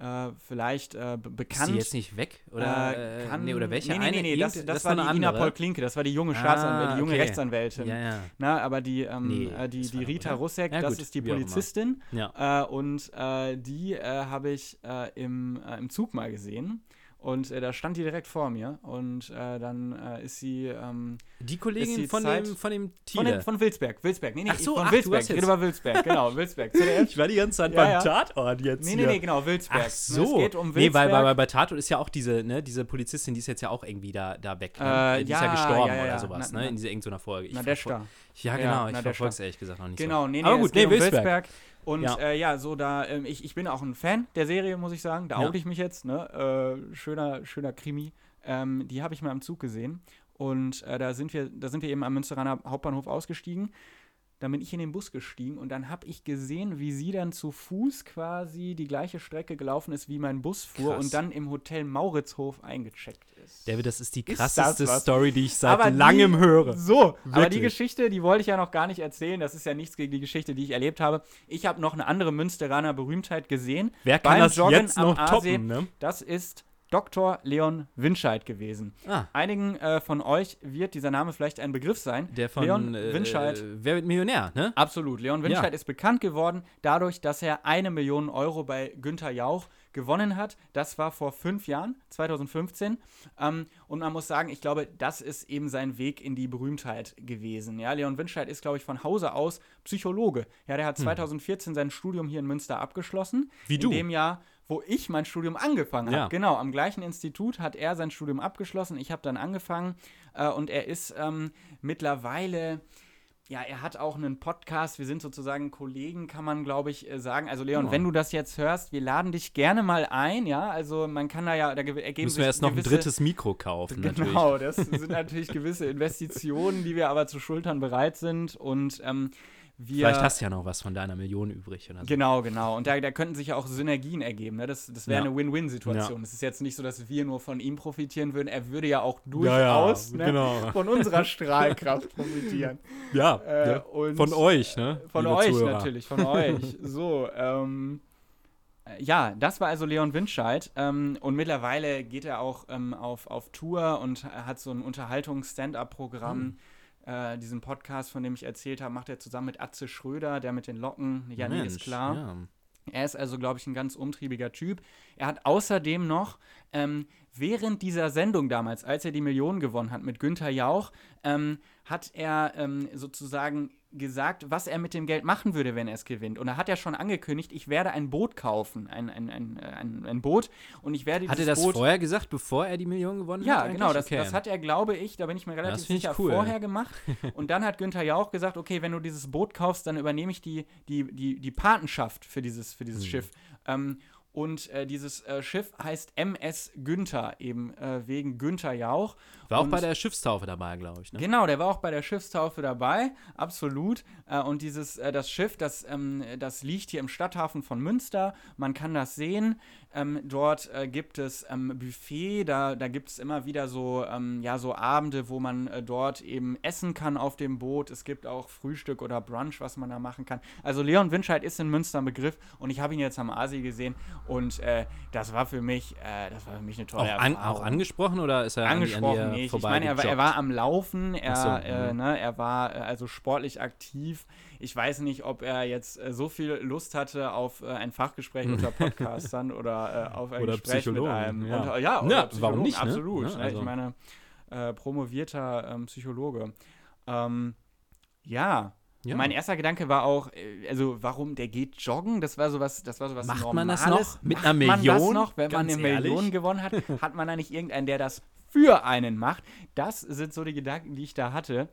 Äh, vielleicht äh, be Ist bekannt. die jetzt nicht weg? Oder, äh, äh, kann, nee, oder welche? Nee, nee, nee, nee das, Irgend- das, war war die Ina. Paul Klinke, das war die junge Ah, Staatsanwältin, die junge okay. Rechtsanwältin. Ja, ja. Na, aber die, ähm, Nee, äh, die, das die Rita oder? Russek, Ja, das gut, ist die. Polizistin. Äh, und die habe ich im, im Zug mal gesehen. Und äh, da stand die direkt vor mir. Und äh, dann äh, ist sie ähm, Die Ist Kollegin die von Zeit- dem, von dem von, Thiele. dem, von Wilsberg. Wilsberg. Nee, nee, Ach so, von ach, Wilsberg. Ich rede über Wilsberg. Genau, [laughs] Wilsberg. ZDF. war die ganze Zeit Ja, ja. Tatort jetzt Nee, nee, nee, genau, Wilsberg. Ach so. Es geht um nee, Wilsberg. weil, weil bei Tatort ist ja auch diese, ne, diese Polizistin, die ist jetzt ja auch irgendwie da, da weg. Ne? Äh, die ist ja gestorben ja, ja, oder sowas, Na- ne? na- In dieser irgendeiner Folge. Ich Nadeschda. verfol- Ja, Ja, genau. ich verfolge es ehrlich gesagt noch nicht Genau, so. nee, nee, Aber gut, nee, um Wilsberg. Wilsberg. Und Ja. äh, ja so da, ähm, ich, ich bin auch ein Fan der Serie, muss ich sagen. Da Ja. oute ich mich jetzt, ne? Äh, schöner, schöner Krimi. Ähm, die habe ich mal im Zug gesehen. Und äh, da sind wir, da sind wir eben am Münsteraner Hauptbahnhof ausgestiegen. Dann bin ich in den Bus gestiegen und dann habe ich gesehen, wie sie dann zu Fuß quasi die gleiche Strecke gelaufen ist, wie mein Bus fuhr Krass. und dann im Hotel Mauritzhof eingecheckt ist. David, das ist die Ist krasseste was? Story, die ich seit Aber die- langem höre. So, aber die Wirklich. Geschichte, die wollte ich ja noch gar nicht erzählen. Das ist ja nichts gegen die Geschichte, die ich erlebt habe. Ich habe noch eine andere Münsteraner Berühmtheit gesehen. Wer kann beim das Joggen jetzt noch toppen, ne? Das ist Dr. Leon Winscheid gewesen. Ah, Einigen äh, von euch wird dieser Name vielleicht ein Begriff sein. der von Leon äh, Winscheid. Wer wird Millionär, ne? Absolut. Leon Winscheid Ja. ist bekannt geworden dadurch, dass er eine Million Euro bei Günther Jauch gewonnen hat. Das war vor fünf Jahren, 2015. Ähm, und man muss sagen, ich glaube, das ist eben sein Weg in die Berühmtheit gewesen. Ja, Leon Winscheid ist, glaube ich, von Hause aus Psychologe. Ja, der hat 2014 sein Studium hier in Münster abgeschlossen. Hm. Wie du. In dem Jahr, wo ich mein Studium angefangen habe. Ja. Genau, am gleichen Institut hat er sein Studium abgeschlossen. Ich habe dann angefangen äh, und er ist ähm, mittlerweile ja, er hat auch einen Podcast. Wir sind sozusagen Kollegen, kann man, glaube ich, äh, sagen. Also, Leon, Ja. wenn du das jetzt hörst, wir laden dich gerne mal ein, ja. Also, man kann da ja, da ge- ergeben Müssen wir erst noch ein drittes Mikro kaufen, natürlich. Genau, das sind natürlich gewisse Investitionen, die wir aber zu schultern bereit sind. Und ähm, wir. Vielleicht hast du ja noch was von deiner Million übrig so. Genau, genau. Und da, da könnten sich ja auch Synergien ergeben. Ne? Das, das wäre Ja. eine Win-Win-Situation. Ja. Es ist jetzt nicht so, dass wir nur von ihm profitieren würden. Er würde ja auch durchaus ne, genau. von unserer Strahlkraft profitieren. [laughs] Ja, Äh, ja. von euch, ne? Von liebe euch Zuhörer. natürlich, von euch. [laughs] So, ähm, äh, ja, das war also Leon Winscheid. Ähm, und mittlerweile geht er auch ähm, auf, auf Tour und hat so ein Unterhaltungs-Stand-Up-Programm. Hm. Äh, diesen Podcast, von dem ich erzählt habe, macht er zusammen mit Atze Schröder, der mit den Locken. Ja, nee, ist klar. Ja. Er ist also, glaube ich, ein ganz umtriebiger Typ. Er hat außerdem noch ähm, während dieser Sendung damals, als er die Millionen gewonnen hat mit Günther Jauch, ähm, hat er ähm, sozusagen gesagt, was er mit dem Geld machen würde, wenn er es gewinnt. Und er hat ja schon angekündigt, ich werde ein Boot kaufen, ein, ein, ein, äh, ein, ein Boot. Und ich werde Hat er das Boot vorher gesagt, bevor er die Million gewonnen ja, hat? genau, das, Okay. das hat er, glaube ich, da bin ich mir relativ sicher, cool. vorher gemacht. [laughs] Und dann hat Günther Jauch gesagt, okay, wenn du dieses Boot kaufst, dann übernehme ich die, die, die, die Patenschaft für dieses, für dieses Hm. Schiff. Ähm, und äh, dieses äh, Schiff heißt MS Günther, eben äh, wegen Günther Jauch. War auch Und- bei der Schiffstaufe dabei, glaube ich. Ne? Genau, der war auch bei der Schiffstaufe dabei, absolut. Äh, und dieses, äh, das Schiff, das, ähm, das liegt hier im Stadthafen von Münster. Man kann das sehen. Ähm, dort äh, gibt es ähm, Buffet, da, da gibt es immer wieder so, ähm, ja, so Abende, wo man äh, dort eben essen kann auf dem Boot. Es gibt auch Frühstück oder Brunch, was man da machen kann. Also Leon Winscheid ist in Münster ein Begriff und ich habe ihn jetzt am Asi gesehen und äh, das war für mich, äh, das war für mich eine tolle Auch, an, Erfahrung auch angesprochen oder ist er an, an angesprochen dir nicht. Ich vorbei meine, er, war- er war am Laufen, er, so, äh, mhm. ne, er war äh, also sportlich aktiv. Ich weiß nicht, ob er jetzt äh, so viel Lust hatte auf äh, ein Fachgespräch unter [laughs] Podcastern oder äh, auf ein Oder Gespräch mit einem. ja. Unter, ja, oder Ja, warum nicht, ne? Absolut. Ja, ne? also. Ich meine, äh, promovierter ähm, Psychologe. Ähm, ja, Ja. Mein erster Gedanke war auch, äh, also warum der geht joggen? Das war sowas, das war sowas Macht man das Normales. noch? Mit Macht einer Man das Million? noch, wenn man Ganz eine ehrlich? Million gewonnen hat, [laughs] hat man da nicht irgendeinen, der das für einen macht? Das sind so die Gedanken, die ich da hatte.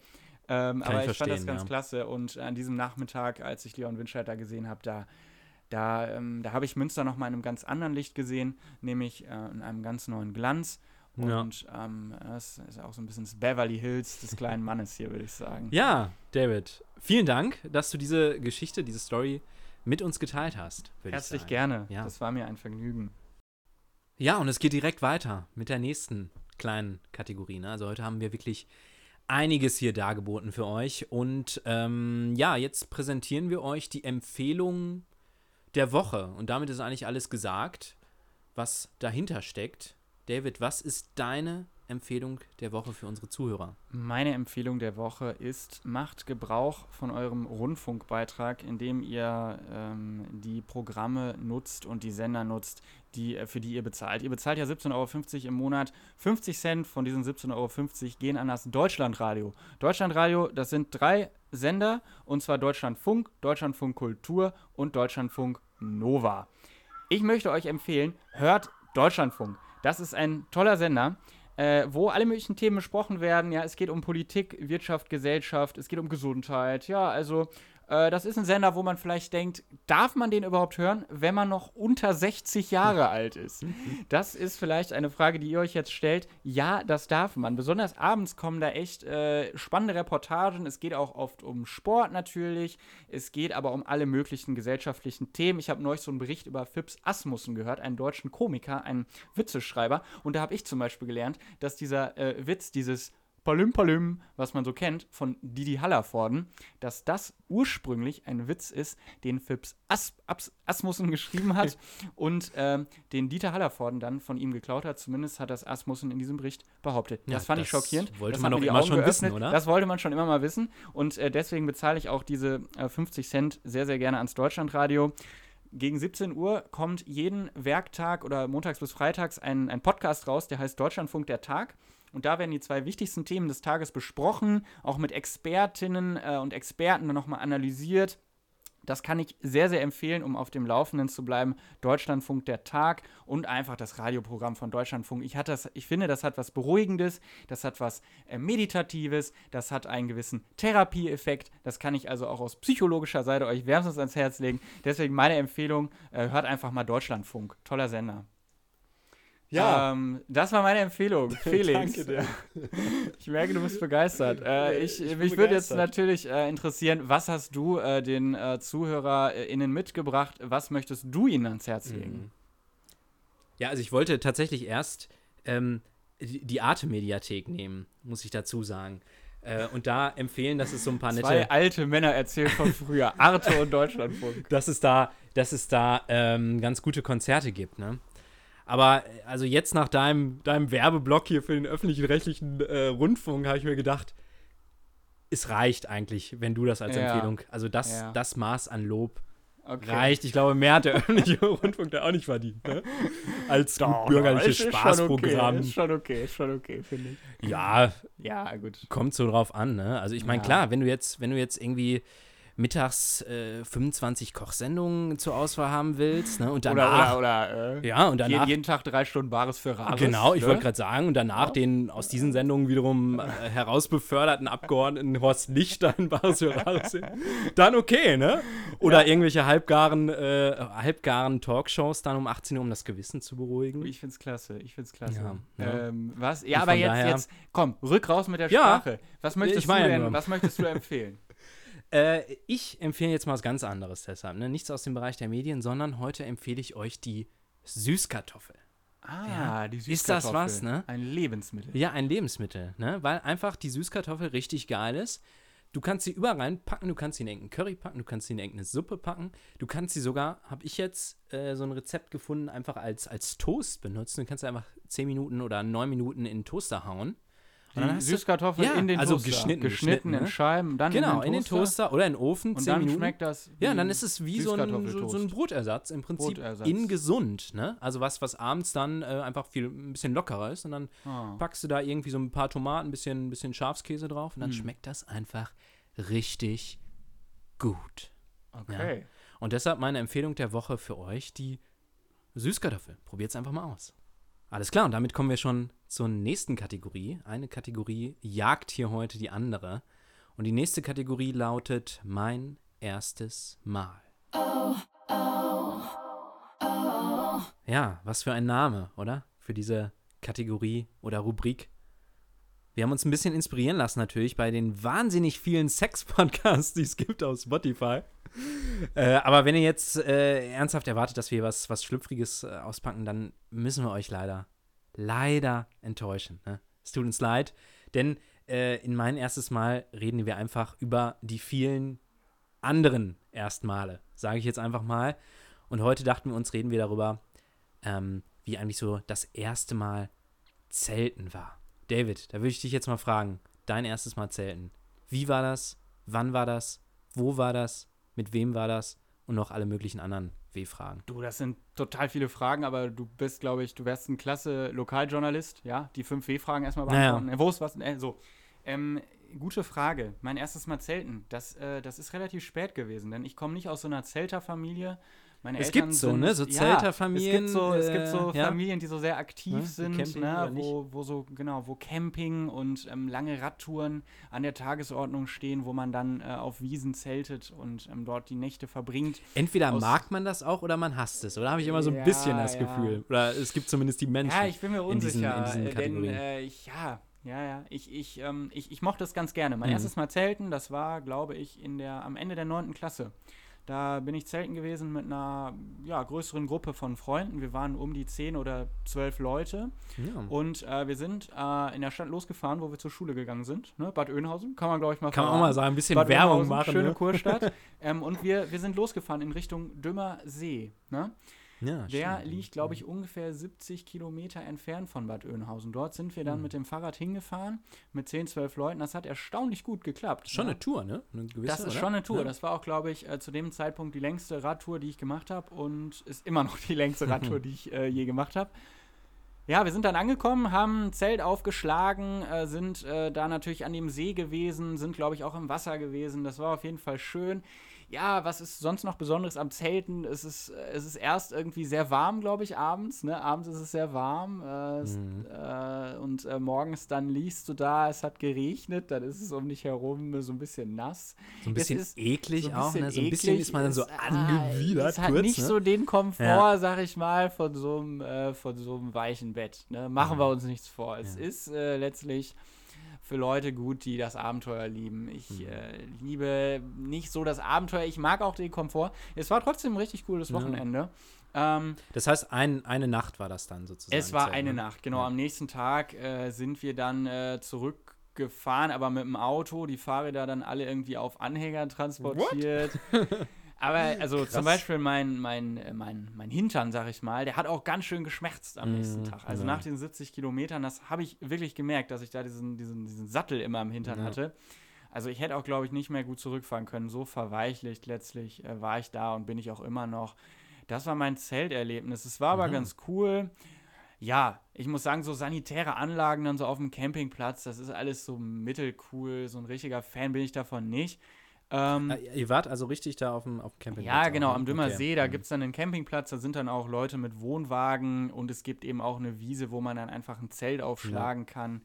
Ähm, aber ich ich, fand das ganz ja. klasse und an diesem Nachmittag, als ich Leon Winscheid gesehen habe, da da, ähm, da habe ich Münster noch mal in einem ganz anderen Licht gesehen, nämlich äh, in einem ganz neuen Glanz. Ja. Und ähm, das ist auch so ein bisschen das Beverly Hills des kleinen Mannes hier, würde ich sagen. Ja, David, vielen Dank, dass du diese Geschichte, diese Story mit uns geteilt hast. Herzlich gerne. Ja. Das war mir ein Vergnügen. Ja, und es geht direkt weiter mit der nächsten kleinen Kategorie. Ne? Also heute haben wir wirklich einiges hier dargeboten für euch. Und ähm, ja, jetzt präsentieren wir euch die Empfehlung der Woche. Und damit ist eigentlich alles gesagt, was dahinter steckt. David, was ist deine Empfehlung der Woche für unsere Zuhörer? Meine Empfehlung der Woche ist, macht Gebrauch von eurem Rundfunkbeitrag, indem ihr ähm, die Programme nutzt und die Sender nutzt, die, äh, für die ihr bezahlt. Ihr bezahlt ja 17,50 Euro im Monat. 50 Cent von diesen 17,50 Euro gehen an das Deutschlandradio. Deutschlandradio, das sind drei Sender, und zwar Deutschlandfunk, Deutschlandfunk Kultur und Deutschlandfunk Nova. Ich möchte euch empfehlen, hört Deutschlandfunk. Das ist ein toller Sender, äh, wo alle möglichen Themen besprochen werden. Ja, es geht um Politik, Wirtschaft, Gesellschaft, es geht um Gesundheit. Ja, also das ist ein Sender, wo man vielleicht denkt, darf man den überhaupt hören, wenn man noch unter 60 Jahre [laughs] alt ist? Das ist vielleicht eine Frage, die ihr euch jetzt stellt. Ja, das darf man. Besonders abends kommen da echt äh, spannende Reportagen. Es geht auch oft um Sport natürlich. Es geht aber um alle möglichen gesellschaftlichen Themen. Ich habe neulich so einen Bericht über Phipps Asmussen gehört, einen deutschen Komiker, einen Witzeschreiber. Und da habe ich zum Beispiel gelernt, dass dieser äh, Witz, dieses Palüm Palüm, was man so kennt, von Didi Hallervorden, dass das ursprünglich ein Witz ist, den Phipps As As Asmussen geschrieben hat [laughs] und ähm, den Dieter Hallervorden dann von ihm geklaut hat. Zumindest hat das Asmussen in diesem Bericht behauptet. Ja, das fand ich das schockierend. wollte das man doch immer Augen schon wissen, geöffnet. oder? Das wollte man schon immer mal wissen. Und äh, deswegen bezahle ich auch diese äh, 50 Cent sehr, sehr gerne ans Deutschlandradio. Gegen 17 Uhr kommt jeden Werktag oder montags bis freitags ein, ein Podcast raus, der heißt Deutschlandfunk der Tag. Und da werden die zwei wichtigsten Themen des Tages besprochen, auch mit Expertinnen äh, und Experten nochmal analysiert. Das kann ich sehr, sehr empfehlen, um auf dem Laufenden zu bleiben. Deutschlandfunk der Tag und einfach das Radioprogramm von Deutschlandfunk. Ich, hatte das, ich finde, das hat was Beruhigendes, das hat was äh, Meditatives, das hat einen gewissen Therapieeffekt. Das kann ich also auch aus psychologischer Seite euch wärmstens ans Herz legen. Deswegen meine Empfehlung, äh, hört einfach mal Deutschlandfunk. Toller Sender. Ähm, das war meine Empfehlung, [laughs] Felix. Danke dir. [laughs] Ich merke, du bist begeistert. [laughs] Äh, ich, Ich mich würde jetzt natürlich äh, interessieren, was hast du äh, den äh, ZuhörerInnen mitgebracht? Was möchtest du ihnen ans Herz legen? Mhm. Ja, also ich wollte tatsächlich erst ähm, die die Arte-Mediathek nehmen, muss ich dazu sagen. Äh, und da empfehlen, dass es so ein paar nette. Zwei alte Männer erzählen von früher. Arte und Deutschlandfunk. dass es da, dass es da ähm, ganz gute Konzerte gibt, ne? Aber äh, also jetzt nach deinem, deinem Werbeblock hier für den öffentlichen rechtlichen äh, Rundfunk habe ich mir gedacht, es reicht eigentlich, wenn du das als Ja. Empfehlung, also das, Ja. das Maß an Lob Okay. reicht. Ich glaube, mehr hat der [laughs] öffentliche Rundfunk da auch nicht verdient, ne? Als Doch, bürgerliches ist- ist schon Spaßprogramm. Okay, ist schon okay, ist schon okay, finde ich. Ja, Ja, gut. kommt so drauf an, ne? Also ich meine, Ja. klar, wenn du jetzt, wenn du jetzt irgendwie mittags äh, 25 Kochsendungen zur Auswahl haben willst, ne? Und danach, Oder, oder, oder äh, ja, und jeden, danach, jeden Tag drei Stunden Bares für Rares. genau, ich ne? wollte gerade sagen, und danach den aus diesen Sendungen wiederum äh, herausbeförderten Abgeordneten [laughs] Horst Lichter in Bares für Rares dann okay, ne? Oder irgendwelche halbgaren, äh, halbgaren Talkshows dann um 18 Uhr, um das Gewissen zu beruhigen. Ich find's klasse, ich find's klasse. Ja, ja. Ähm, was? Und Ja, aber von jetzt, daher- jetzt, komm, rück raus mit der Ja, Sprache. Was möchtest ich du meine denn, nur. was möchtest du empfehlen? [laughs] Äh, ich empfehle jetzt mal was ganz anderes deshalb, ne? Nichts aus dem Bereich der Medien, sondern heute empfehle ich euch die Süßkartoffel. Ah, die Ist das Süßkartoffel. was, ne? Ein Lebensmittel. Ja, ein Lebensmittel, ne? Weil einfach die Süßkartoffel richtig geil ist. Du kannst sie überall reinpacken, du kannst sie in irgendeinen Curry packen, du kannst sie in irgendeine Suppe packen. Du kannst sie sogar, habe ich jetzt äh, so ein Rezept gefunden, einfach als, als Toast benutzen. Du kannst sie einfach 10 Minuten oder 9 Minuten in den Toaster hauen. Und dann Die Süßkartoffel Ja, in den also Toaster. geschnitten, geschnitten in ne? Scheiben, dann Genau, in den Toaster. oder in den Ofen, Und 10 dann Minuten. schmeckt das Ja, dann ist es wie so ein, so, so ein Brotersatz im Prinzip Brotersatz. in gesund, ne? Also was, was abends dann äh, einfach viel ein bisschen lockerer ist und dann Ah. packst du da irgendwie so ein paar Tomaten, ein bisschen, bisschen Schafskäse drauf und dann Mm. schmeckt das einfach richtig gut. Okay. Und deshalb meine Empfehlung der Woche für euch, die Süßkartoffel. Probiert es einfach mal aus. Alles klar, und damit kommen wir schon zur nächsten Kategorie. Eine Kategorie jagt hier heute die andere. Und die nächste Kategorie lautet mein erstes Mal. Ja, was für ein Name, oder? Für diese Kategorie oder Rubrik. Wir haben uns ein bisschen inspirieren lassen natürlich bei den wahnsinnig vielen Sex-Podcasts, die es gibt auf Spotify. Äh, aber wenn ihr jetzt äh, ernsthaft erwartet, dass wir was, was Schlüpfriges äh, auspacken, dann müssen wir euch leider, leider enttäuschen. Ne? Es tut uns leid, denn äh, in mein erstes Mal reden wir einfach über die vielen anderen Erstmale, sage ich jetzt einfach mal. Und heute dachten wir uns, reden wir darüber, ähm, wie eigentlich so das erste Mal Zelten war. David, da würde ich dich jetzt mal fragen, dein erstes Mal Zelten. Wie war das? Wann war das? Wo war das? Mit wem war das? Und noch alle möglichen anderen W-Fragen. Du, das sind total viele Fragen, aber du bist, glaube ich, du wärst ein klasse Lokaljournalist, ja? Die fünf W-Fragen erstmal beantworten. Naja. Äh, Wo ist was? Äh, so. Ähm, gute Frage. Mein erstes Mal Zelten. Das, äh, das ist relativ spät gewesen, denn ich komme nicht aus so einer Zelterfamilie. Meine Es Eltern gibt so, sind, ne, so Ja, Zelterfamilien, Es gibt so, es gibt äh, so ja. Familien, die so sehr aktiv Ne, sind, Camping ne, wo, wo so, genau, wo Camping und ähm, lange Radtouren an der Tagesordnung stehen, wo man dann äh, auf Wiesen zeltet und ähm, dort die Nächte verbringt. Entweder Aus- mag man das auch oder man hasst es. Oder habe ich immer so ein Ja, bisschen das ja. Gefühl. Oder es gibt zumindest die Menschen. Ja, ich bin mir in diesen- unsicher, in diesen äh, denn Kategorien. äh, ich, ja, ja, ja, ich, ich, ähm, ich, ich mochte es ganz gerne. Mein Mhm. erstes Mal Zelten, das war, glaube ich, in der, am Ende der 9. Klasse. Da bin ich zelten gewesen mit einer ja, größeren Gruppe von Freunden. Wir waren um die 10 oder 12 Leute. ja. Und äh, wir sind äh, in der Stadt losgefahren, wo wir zur Schule gegangen sind. Ne? Bad Oeynhausen, kann man, glaube ich, mal Kann man auch mal sagen, ein bisschen Bad Werbung Oeynhausen, machen. Schöne ne? Kurstadt. [laughs] ähm, und wir, wir sind losgefahren in Richtung Dümmer See. Ne? Ja, Der stimmt. liegt, glaube ich, ungefähr 70 Kilometer entfernt von Bad Oeynhausen. Dort sind wir dann Mhm. mit dem Fahrrad hingefahren, mit 10, 12 Leuten. Das hat erstaunlich gut geklappt. Schon ja. eine Tour, ne? Eine gewisse, Das ist oder? schon eine Tour. Ja. Das war auch, glaube ich, äh, zu dem Zeitpunkt die längste Radtour, die ich gemacht habe und ist immer noch die längste Radtour, [laughs] die ich äh, je gemacht habe. Ja, wir sind dann angekommen, haben ein Zelt aufgeschlagen, äh, sind äh, da natürlich an dem See gewesen, sind, glaube ich, auch im Wasser gewesen. Das war auf jeden Fall schön. Ja, was ist sonst noch Besonderes am Zelten? Es ist, äh, es ist erst irgendwie sehr warm, glaube ich, abends. Ne? Abends ist es sehr warm. Äh, Mhm. äh, und äh, morgens dann liegst du da, es hat geregnet, dann ist es um dich herum so ein bisschen nass. So ein bisschen ist eklig so ein auch, bisschen ne? So ein bisschen eklig, ist man dann so ah, angewidert Es hat kurz, nicht ne? so den Komfort, Ja. sag ich mal, von so einem, äh, von so einem weichen Bett. Ne? Machen wir uns nichts vor. Es Ja. ist äh, letztlich für Leute gut, die das Abenteuer lieben. Ich Mhm. äh, liebe nicht so das Abenteuer, ich mag auch den Komfort. Es war trotzdem ein richtig cooles Ja. Wochenende. Ähm, Das heißt, ein, eine Nacht war das dann sozusagen. es war eine ne? Nacht, genau. Ja. Am nächsten Tag äh, sind wir dann äh, zurückgefahren, aber mit dem Auto. Die Fahrräder dann alle irgendwie auf Anhänger transportiert. [laughs] aber also Krass. zum Beispiel mein, mein, äh, mein, mein Hintern, sag ich mal, der hat auch ganz schön geschmerzt am nächsten Mm, Tag. Also ja. nach den 70 Kilometern, das habe ich wirklich gemerkt, dass ich da diesen, diesen, diesen Sattel immer am Hintern Ja. hatte. Also ich hätte auch, glaube ich, nicht mehr gut zurückfahren können. So verweichlicht letztlich äh, war ich da und bin ich auch immer noch. Das war mein Zelterlebnis. Es war aber Mhm. ganz cool. Ja, ich muss sagen, so sanitäre Anlagen dann so auf dem Campingplatz, das ist alles so mittelcool. So ein richtiger Fan bin ich davon nicht. Ähm, Ah, ihr wart also richtig da auf dem, auf dem Campingplatz? ja, genau, ne? am Dümmer Okay. See, da Mhm. gibt es dann einen Campingplatz, da sind dann auch Leute mit Wohnwagen und es gibt eben auch eine Wiese, wo man dann einfach ein Zelt aufschlagen kann.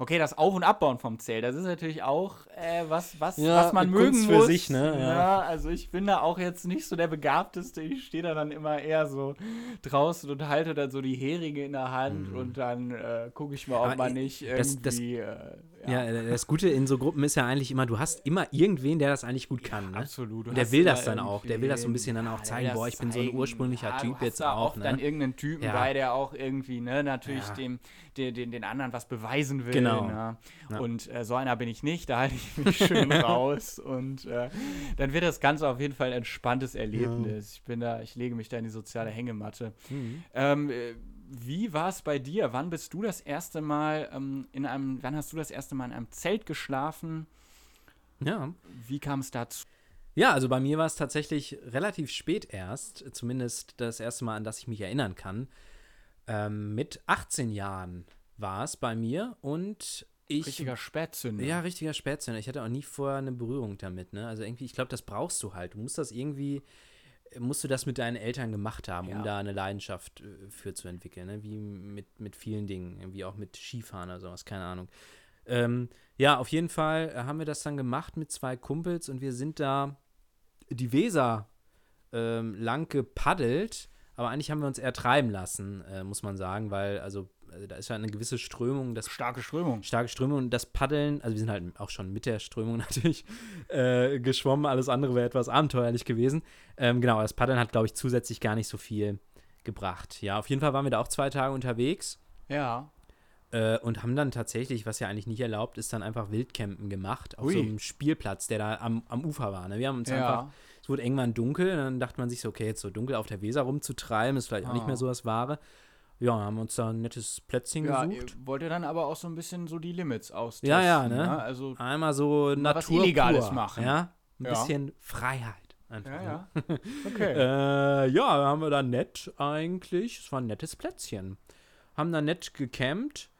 Okay, das Auf- und Abbauen vom Zelt, das ist natürlich auch äh, was, was, Ja, was man mögen Kunst für muss. sich, ne? Ja. Ja, also ich bin da auch jetzt nicht so der Begabteste. Ich stehe da dann immer eher so draußen und halte dann so die Heringe in der Hand Mhm. und dann äh, gucke ich mal, ob man nicht das- irgendwie. das- äh, Ja, äh, das Gute in so Gruppen ist ja eigentlich immer, du hast immer irgendwen, der das eigentlich gut kann. Ne? Absolut. Und der will das dann auch. Der will das so ein bisschen dann auch zeigen, boah, ich bin so ein ursprünglicher ja, Typ jetzt da auch, ne? dann irgendeinen Typen Ja. bei, der auch irgendwie, ne, natürlich Ja. dem, den, den, den anderen was beweisen will. Genau. Ne? Ja. Und äh, so einer bin ich nicht, da halte ich mich schön [laughs] raus. Und äh, dann wird das Ganze auf jeden Fall ein entspanntes Erlebnis. Ich bin da, ich lege mich da in die soziale Hängematte. Mhm. Ähm, äh, wie war es bei dir? Wann bist du das erste Mal ähm, in einem, wann hast du das erste Mal in einem Zelt geschlafen? Ja. Wie kam es dazu? Ja, also bei mir war es tatsächlich relativ spät erst, zumindest das erste Mal, an das ich mich erinnern kann. Ähm, mit 18 Jahren war es bei mir und Ich, Richtiger Spätzünder. Ja, richtiger Spätzünder. Ich hatte auch nie vorher eine Berührung damit, ne? Also irgendwie, ich glaube, das brauchst du halt. Du musst das irgendwie, musst du das mit deinen Eltern gemacht haben, Ja. um da eine Leidenschaft äh, für zu entwickeln, ne? Wie mit, mit vielen Dingen, wie auch mit Skifahren oder sowas, keine Ahnung. Ähm, ja, auf jeden Fall äh, haben wir das dann gemacht mit zwei Kumpels und wir sind da die Weser ähm, lang gepaddelt, aber eigentlich haben wir uns eher treiben lassen, äh, muss man sagen, weil also äh, da ist ja eine gewisse Strömung, das Starke Strömung. starke Strömung und das Paddeln, also wir sind halt auch schon mit der Strömung [laughs] natürlich äh, geschwommen, alles andere wäre etwas abenteuerlich gewesen. Ähm, genau, das Paddeln hat, glaube ich, zusätzlich gar nicht so viel gebracht. Ja, auf jeden Fall waren wir da auch zwei Tage unterwegs Ja. äh, und haben dann tatsächlich, was ja eigentlich nicht erlaubt ist, dann einfach Wildcampen gemacht auf Ui. so einem Spielplatz, der da am, am Ufer war. Ne? Wir haben uns einfach Ja. es wurde irgendwann dunkel und dann dachte man sich so, okay, jetzt so dunkel auf der Weser rumzutreiben, ist vielleicht auch nicht Ah. mehr so das Wahre. Ja, haben uns da ein nettes Plätzchen Ja, gesucht. ihr wollt ihr dann aber auch so ein bisschen so die Limits austesten. Ja, ja, ne? Also, Einmal so Mal was Natur Illegales pur, machen. Ja, ein Ja. bisschen Freiheit. Einfach, ja, ne? ja. [laughs] Okay. Äh, ja, haben wir da nett eigentlich. Es war ein nettes Plätzchen. Haben da nett gecampt.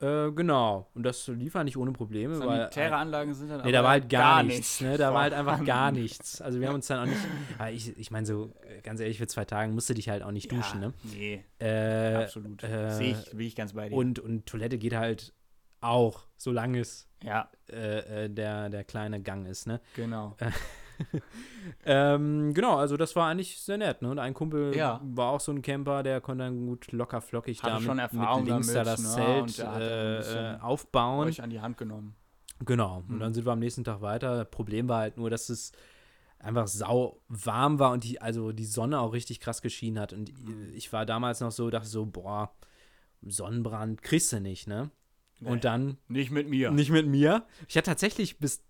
Äh, genau. Und das lief eigentlich ohne Probleme. Weil, Sanitäre Anlagen sind dann Nee, da war halt gar, nichts. nicht Ne? Da war halt einfach gar nichts. Also wir haben uns dann auch nicht. [laughs] Ich, ich meine, so ganz ehrlich, für zwei Tage musst du dich halt auch nicht duschen, ja, ne? Nee, Äh, absolut. äh, Sehe ich, bin ich ganz bei dir. und, und Toilette geht halt auch, solange es ja, äh, äh, der, der kleine Gang ist, ne? genau. [laughs] ähm, genau, also das war eigentlich sehr nett, ne? Und ein Kumpel Ja. war auch so ein Camper, der konnte dann gut locker flockig Hatte da schon mit, mit links da damit, das ne? Zelt Und äh, äh, aufbauen. Euch an die Hand genommen. Genau. Und Mhm. dann sind wir am nächsten Tag weiter. Problem war halt nur, dass es einfach sau warm war und die, also die Sonne auch richtig krass geschienen hat. Und ich war damals noch so, dachte so, boah, Sonnenbrand kriegst du nicht, ne? Nee. Und dann Nicht mit mir. nicht mit mir. Ich hatte tatsächlich bis,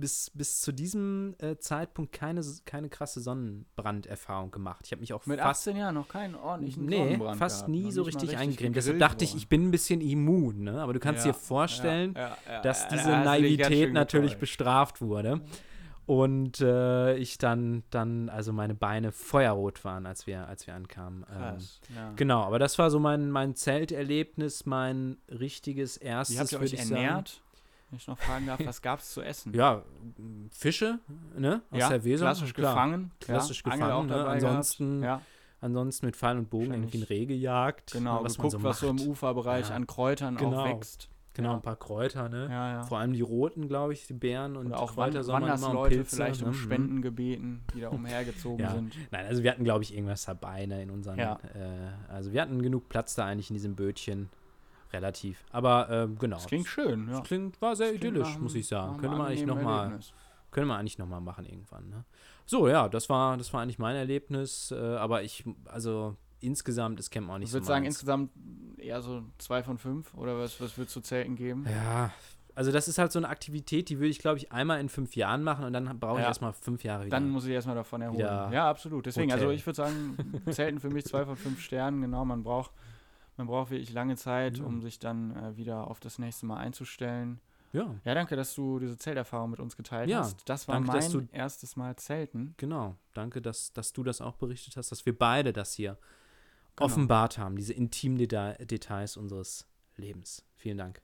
bis, bis zu diesem äh, Zeitpunkt keine, keine krasse Sonnenbranderfahrung gemacht. Ich habe mich auch Mit fast 18 Jahren noch keinen ordentlichen Nee, Sonnenbrand fast gehabt. nie so nicht mal richtig eingecremt. Deshalb dachte ich, ich bin ein bisschen immun, ne? Aber du kannst Ja, dir vorstellen, ja, ja, dass diese da Naivität natürlich getäuscht. bestraft wurde. Und äh, ich dann, dann, also meine Beine feuerrot waren, als wir, als wir ankamen. Ähm, Krass, ja. genau, aber das war so mein, mein Zelterlebnis, mein richtiges erstes, Wie habt ihr euch ernährt? Wenn ich noch fragen darf, was gab es zu essen? Ja, Fische, ne? Aus Ja, der Weser. klassisch klar. gefangen. Klassisch ja, gefangen, ne? Ansonsten-. Ja, Ansonsten mit Pfeil und Bogen irgendwie ein Wahrscheinlich- Reh gejagt. genau. was geguckt, man so was so im. Uferbereich an Kräutern Genau. auch wächst. Genau, ein paar Kräuter, ne? Ja, ja. Vor allem die roten, glaube ich, die Beeren und Oder auch Kräuter Wandersleute Pilze, vielleicht um ne? Spenden gebeten, die da umhergezogen [laughs] sind. Nein, also wir hatten, glaube ich, irgendwas dabei ne, in unseren. Ja. Äh, also wir hatten genug Platz da eigentlich in diesem Bötchen. Relativ. Aber ähm, genau. Das klingt schön, ja. Das klingt, war sehr Das idyllisch, muss ich sagen. Könnte man eigentlich nochmal können wir eigentlich noch mal machen irgendwann. Ne? So, ja, das war, das war eigentlich mein Erlebnis. Äh, aber ich, also insgesamt ist Camp auch nicht Ich so würde sagen, insgesamt eher so zwei von fünf. Oder was, was würdest du Zelten geben? Ja, also das ist halt so eine Aktivität, die würde ich, glaube ich, einmal in fünf Jahren machen und dann brauche ich Ja. erstmal fünf Jahre wieder. Dann muss ich erstmal davon erholen. Ja, absolut. Deswegen, also Hotel. ich würde sagen, [laughs] Zelten für mich zwei von fünf Sternen. Genau, man braucht, man braucht wirklich lange Zeit, Ja. um sich dann äh, wieder auf das nächste Mal einzustellen. ja, Ja, danke, dass du diese Zelterfahrung mit uns geteilt Ja, hast. Das war danke, mein du- erstes Mal Zelten. genau. Danke, dass, dass du das auch berichtet hast, dass wir beide das hier Genau. offenbart haben, diese intimen Deta Details unseres Lebens. Vielen Dank.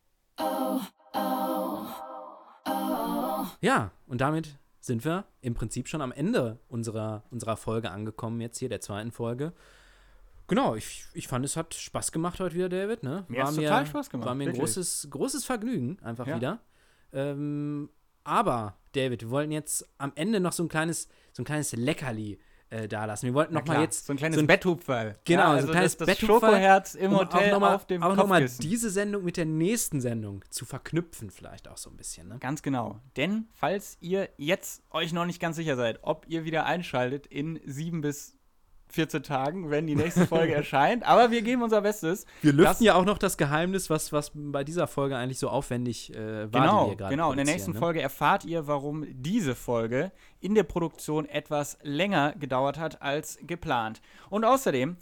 Ja, und damit sind wir im Prinzip schon am Ende unserer, unserer Folge angekommen, jetzt hier, der zweiten Folge. Genau, ich, ich fand, es hat Spaß gemacht heute wieder, David. Ne? Mir hat's total Spaß gemacht, War mir ein großes, großes Vergnügen, einfach Ja. wieder. Ähm, aber, David, wir wollten jetzt am Ende noch so ein kleines, so ein kleines Leckerli äh, da lassen. Wir wollten Na noch mal klar, jetzt so ein kleines so ein- Betthupferl. Genau, ja, so also ein kleines das, das Schokoherz im Hotel mal, auf dem auch noch mal Kopfkissen. diese Sendung mit der nächsten Sendung zu verknüpfen, vielleicht auch so ein bisschen. Ne? Ganz genau. Denn falls ihr jetzt euch noch nicht ganz sicher seid, ob ihr wieder einschaltet in sieben bis 14 Tagen, wenn die nächste [laughs] Folge erscheint, aber wir geben unser Bestes. Wir lüften ja auch noch das Geheimnis, was, was bei dieser Folge eigentlich so aufwendig äh, war, Genau, genau. In der nächsten ne? Folge erfahrt ihr, warum diese Folge in der Produktion etwas länger gedauert hat als geplant. Und außerdem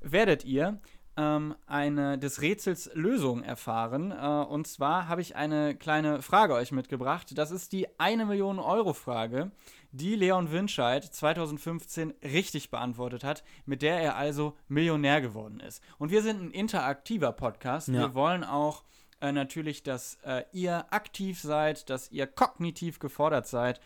werdet ihr ähm, eine des Rätsels Lösung erfahren. Äh, und zwar habe ich eine kleine Frage euch mitgebracht. Das ist die eine Million Euro Frage, die Leon Winscheid 2015 richtig beantwortet hat, mit der er also Millionär geworden ist. Und wir sind ein interaktiver Podcast. Ja. Wir wollen auch äh, natürlich, dass äh, ihr aktiv seid, dass ihr kognitiv gefordert seid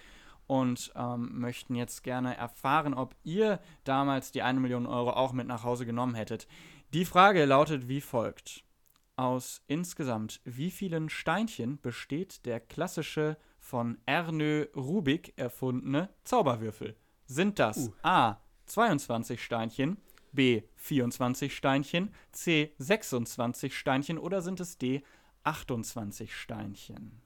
und ähm, möchten jetzt gerne erfahren, ob ihr damals die eine Million Euro auch mit nach Hause genommen hättet. Die Frage lautet wie folgt. Aus insgesamt wie vielen Steinchen besteht der klassische von Ernö Rubik erfundene Zauberwürfel? Sind das Uh. A 22 Steinchen, B 24 Steinchen, C 26 Steinchen oder sind es D 28 Steinchen?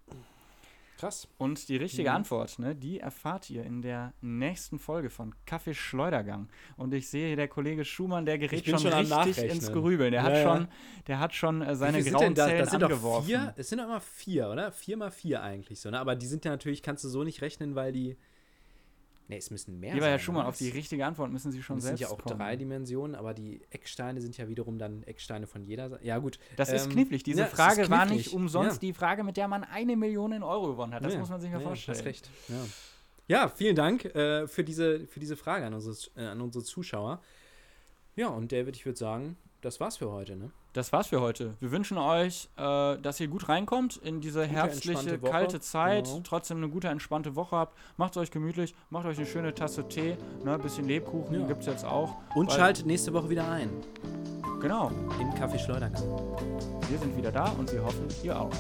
Krass. Und die richtige Mhm. Antwort, ne, die erfahrt ihr in der nächsten Folge von Kaffee Schleudergang. Und ich sehe, der Kollege Schumann, der gerät schon, schon richtig ins Grübeln. Der Ja, hat ja. schon, der hat schon äh, seine grauen da? Zellen Das sind doch angeworfen. vier, es sind doch immer vier, oder? Vier mal vier eigentlich so, ne? Aber die sind ja natürlich, kannst du so nicht rechnen, weil die. Ne, es müssen mehr Lieber Herr sein, Schumann, oder? auf die richtige Antwort müssen Sie schon Das sind selbst ja auch kommen. drei Dimensionen, aber die Ecksteine sind ja wiederum dann Ecksteine von jeder Seite. Ja, gut. Das ist Ähm, knifflig. Diese ja, es ist Frage war knifflig. nicht umsonst Ja. die Frage, mit der man eine Million in Euro gewonnen hat. Das Ja, muss man sich mal ja, vorstellen. Hast recht. Ja. ja, vielen Dank äh, für, diese, für diese Frage an unsere, äh, an unsere Zuschauer. Ja, und David, ich würde sagen, das war's für heute, ne? Das war's für heute. Wir wünschen euch, äh, dass ihr gut reinkommt in diese herbstliche, entspannte Woche. kalte Zeit. Genau. Trotzdem eine gute, entspannte Woche habt. Macht euch gemütlich, macht euch eine schöne Tasse Tee. Ne, bisschen Lebkuchen Ja. gibt's jetzt auch. Und schaltet nächste Woche wieder ein Genau. im Kaffee Schleudergang. Wir sind wieder da und wir hoffen, ihr auch.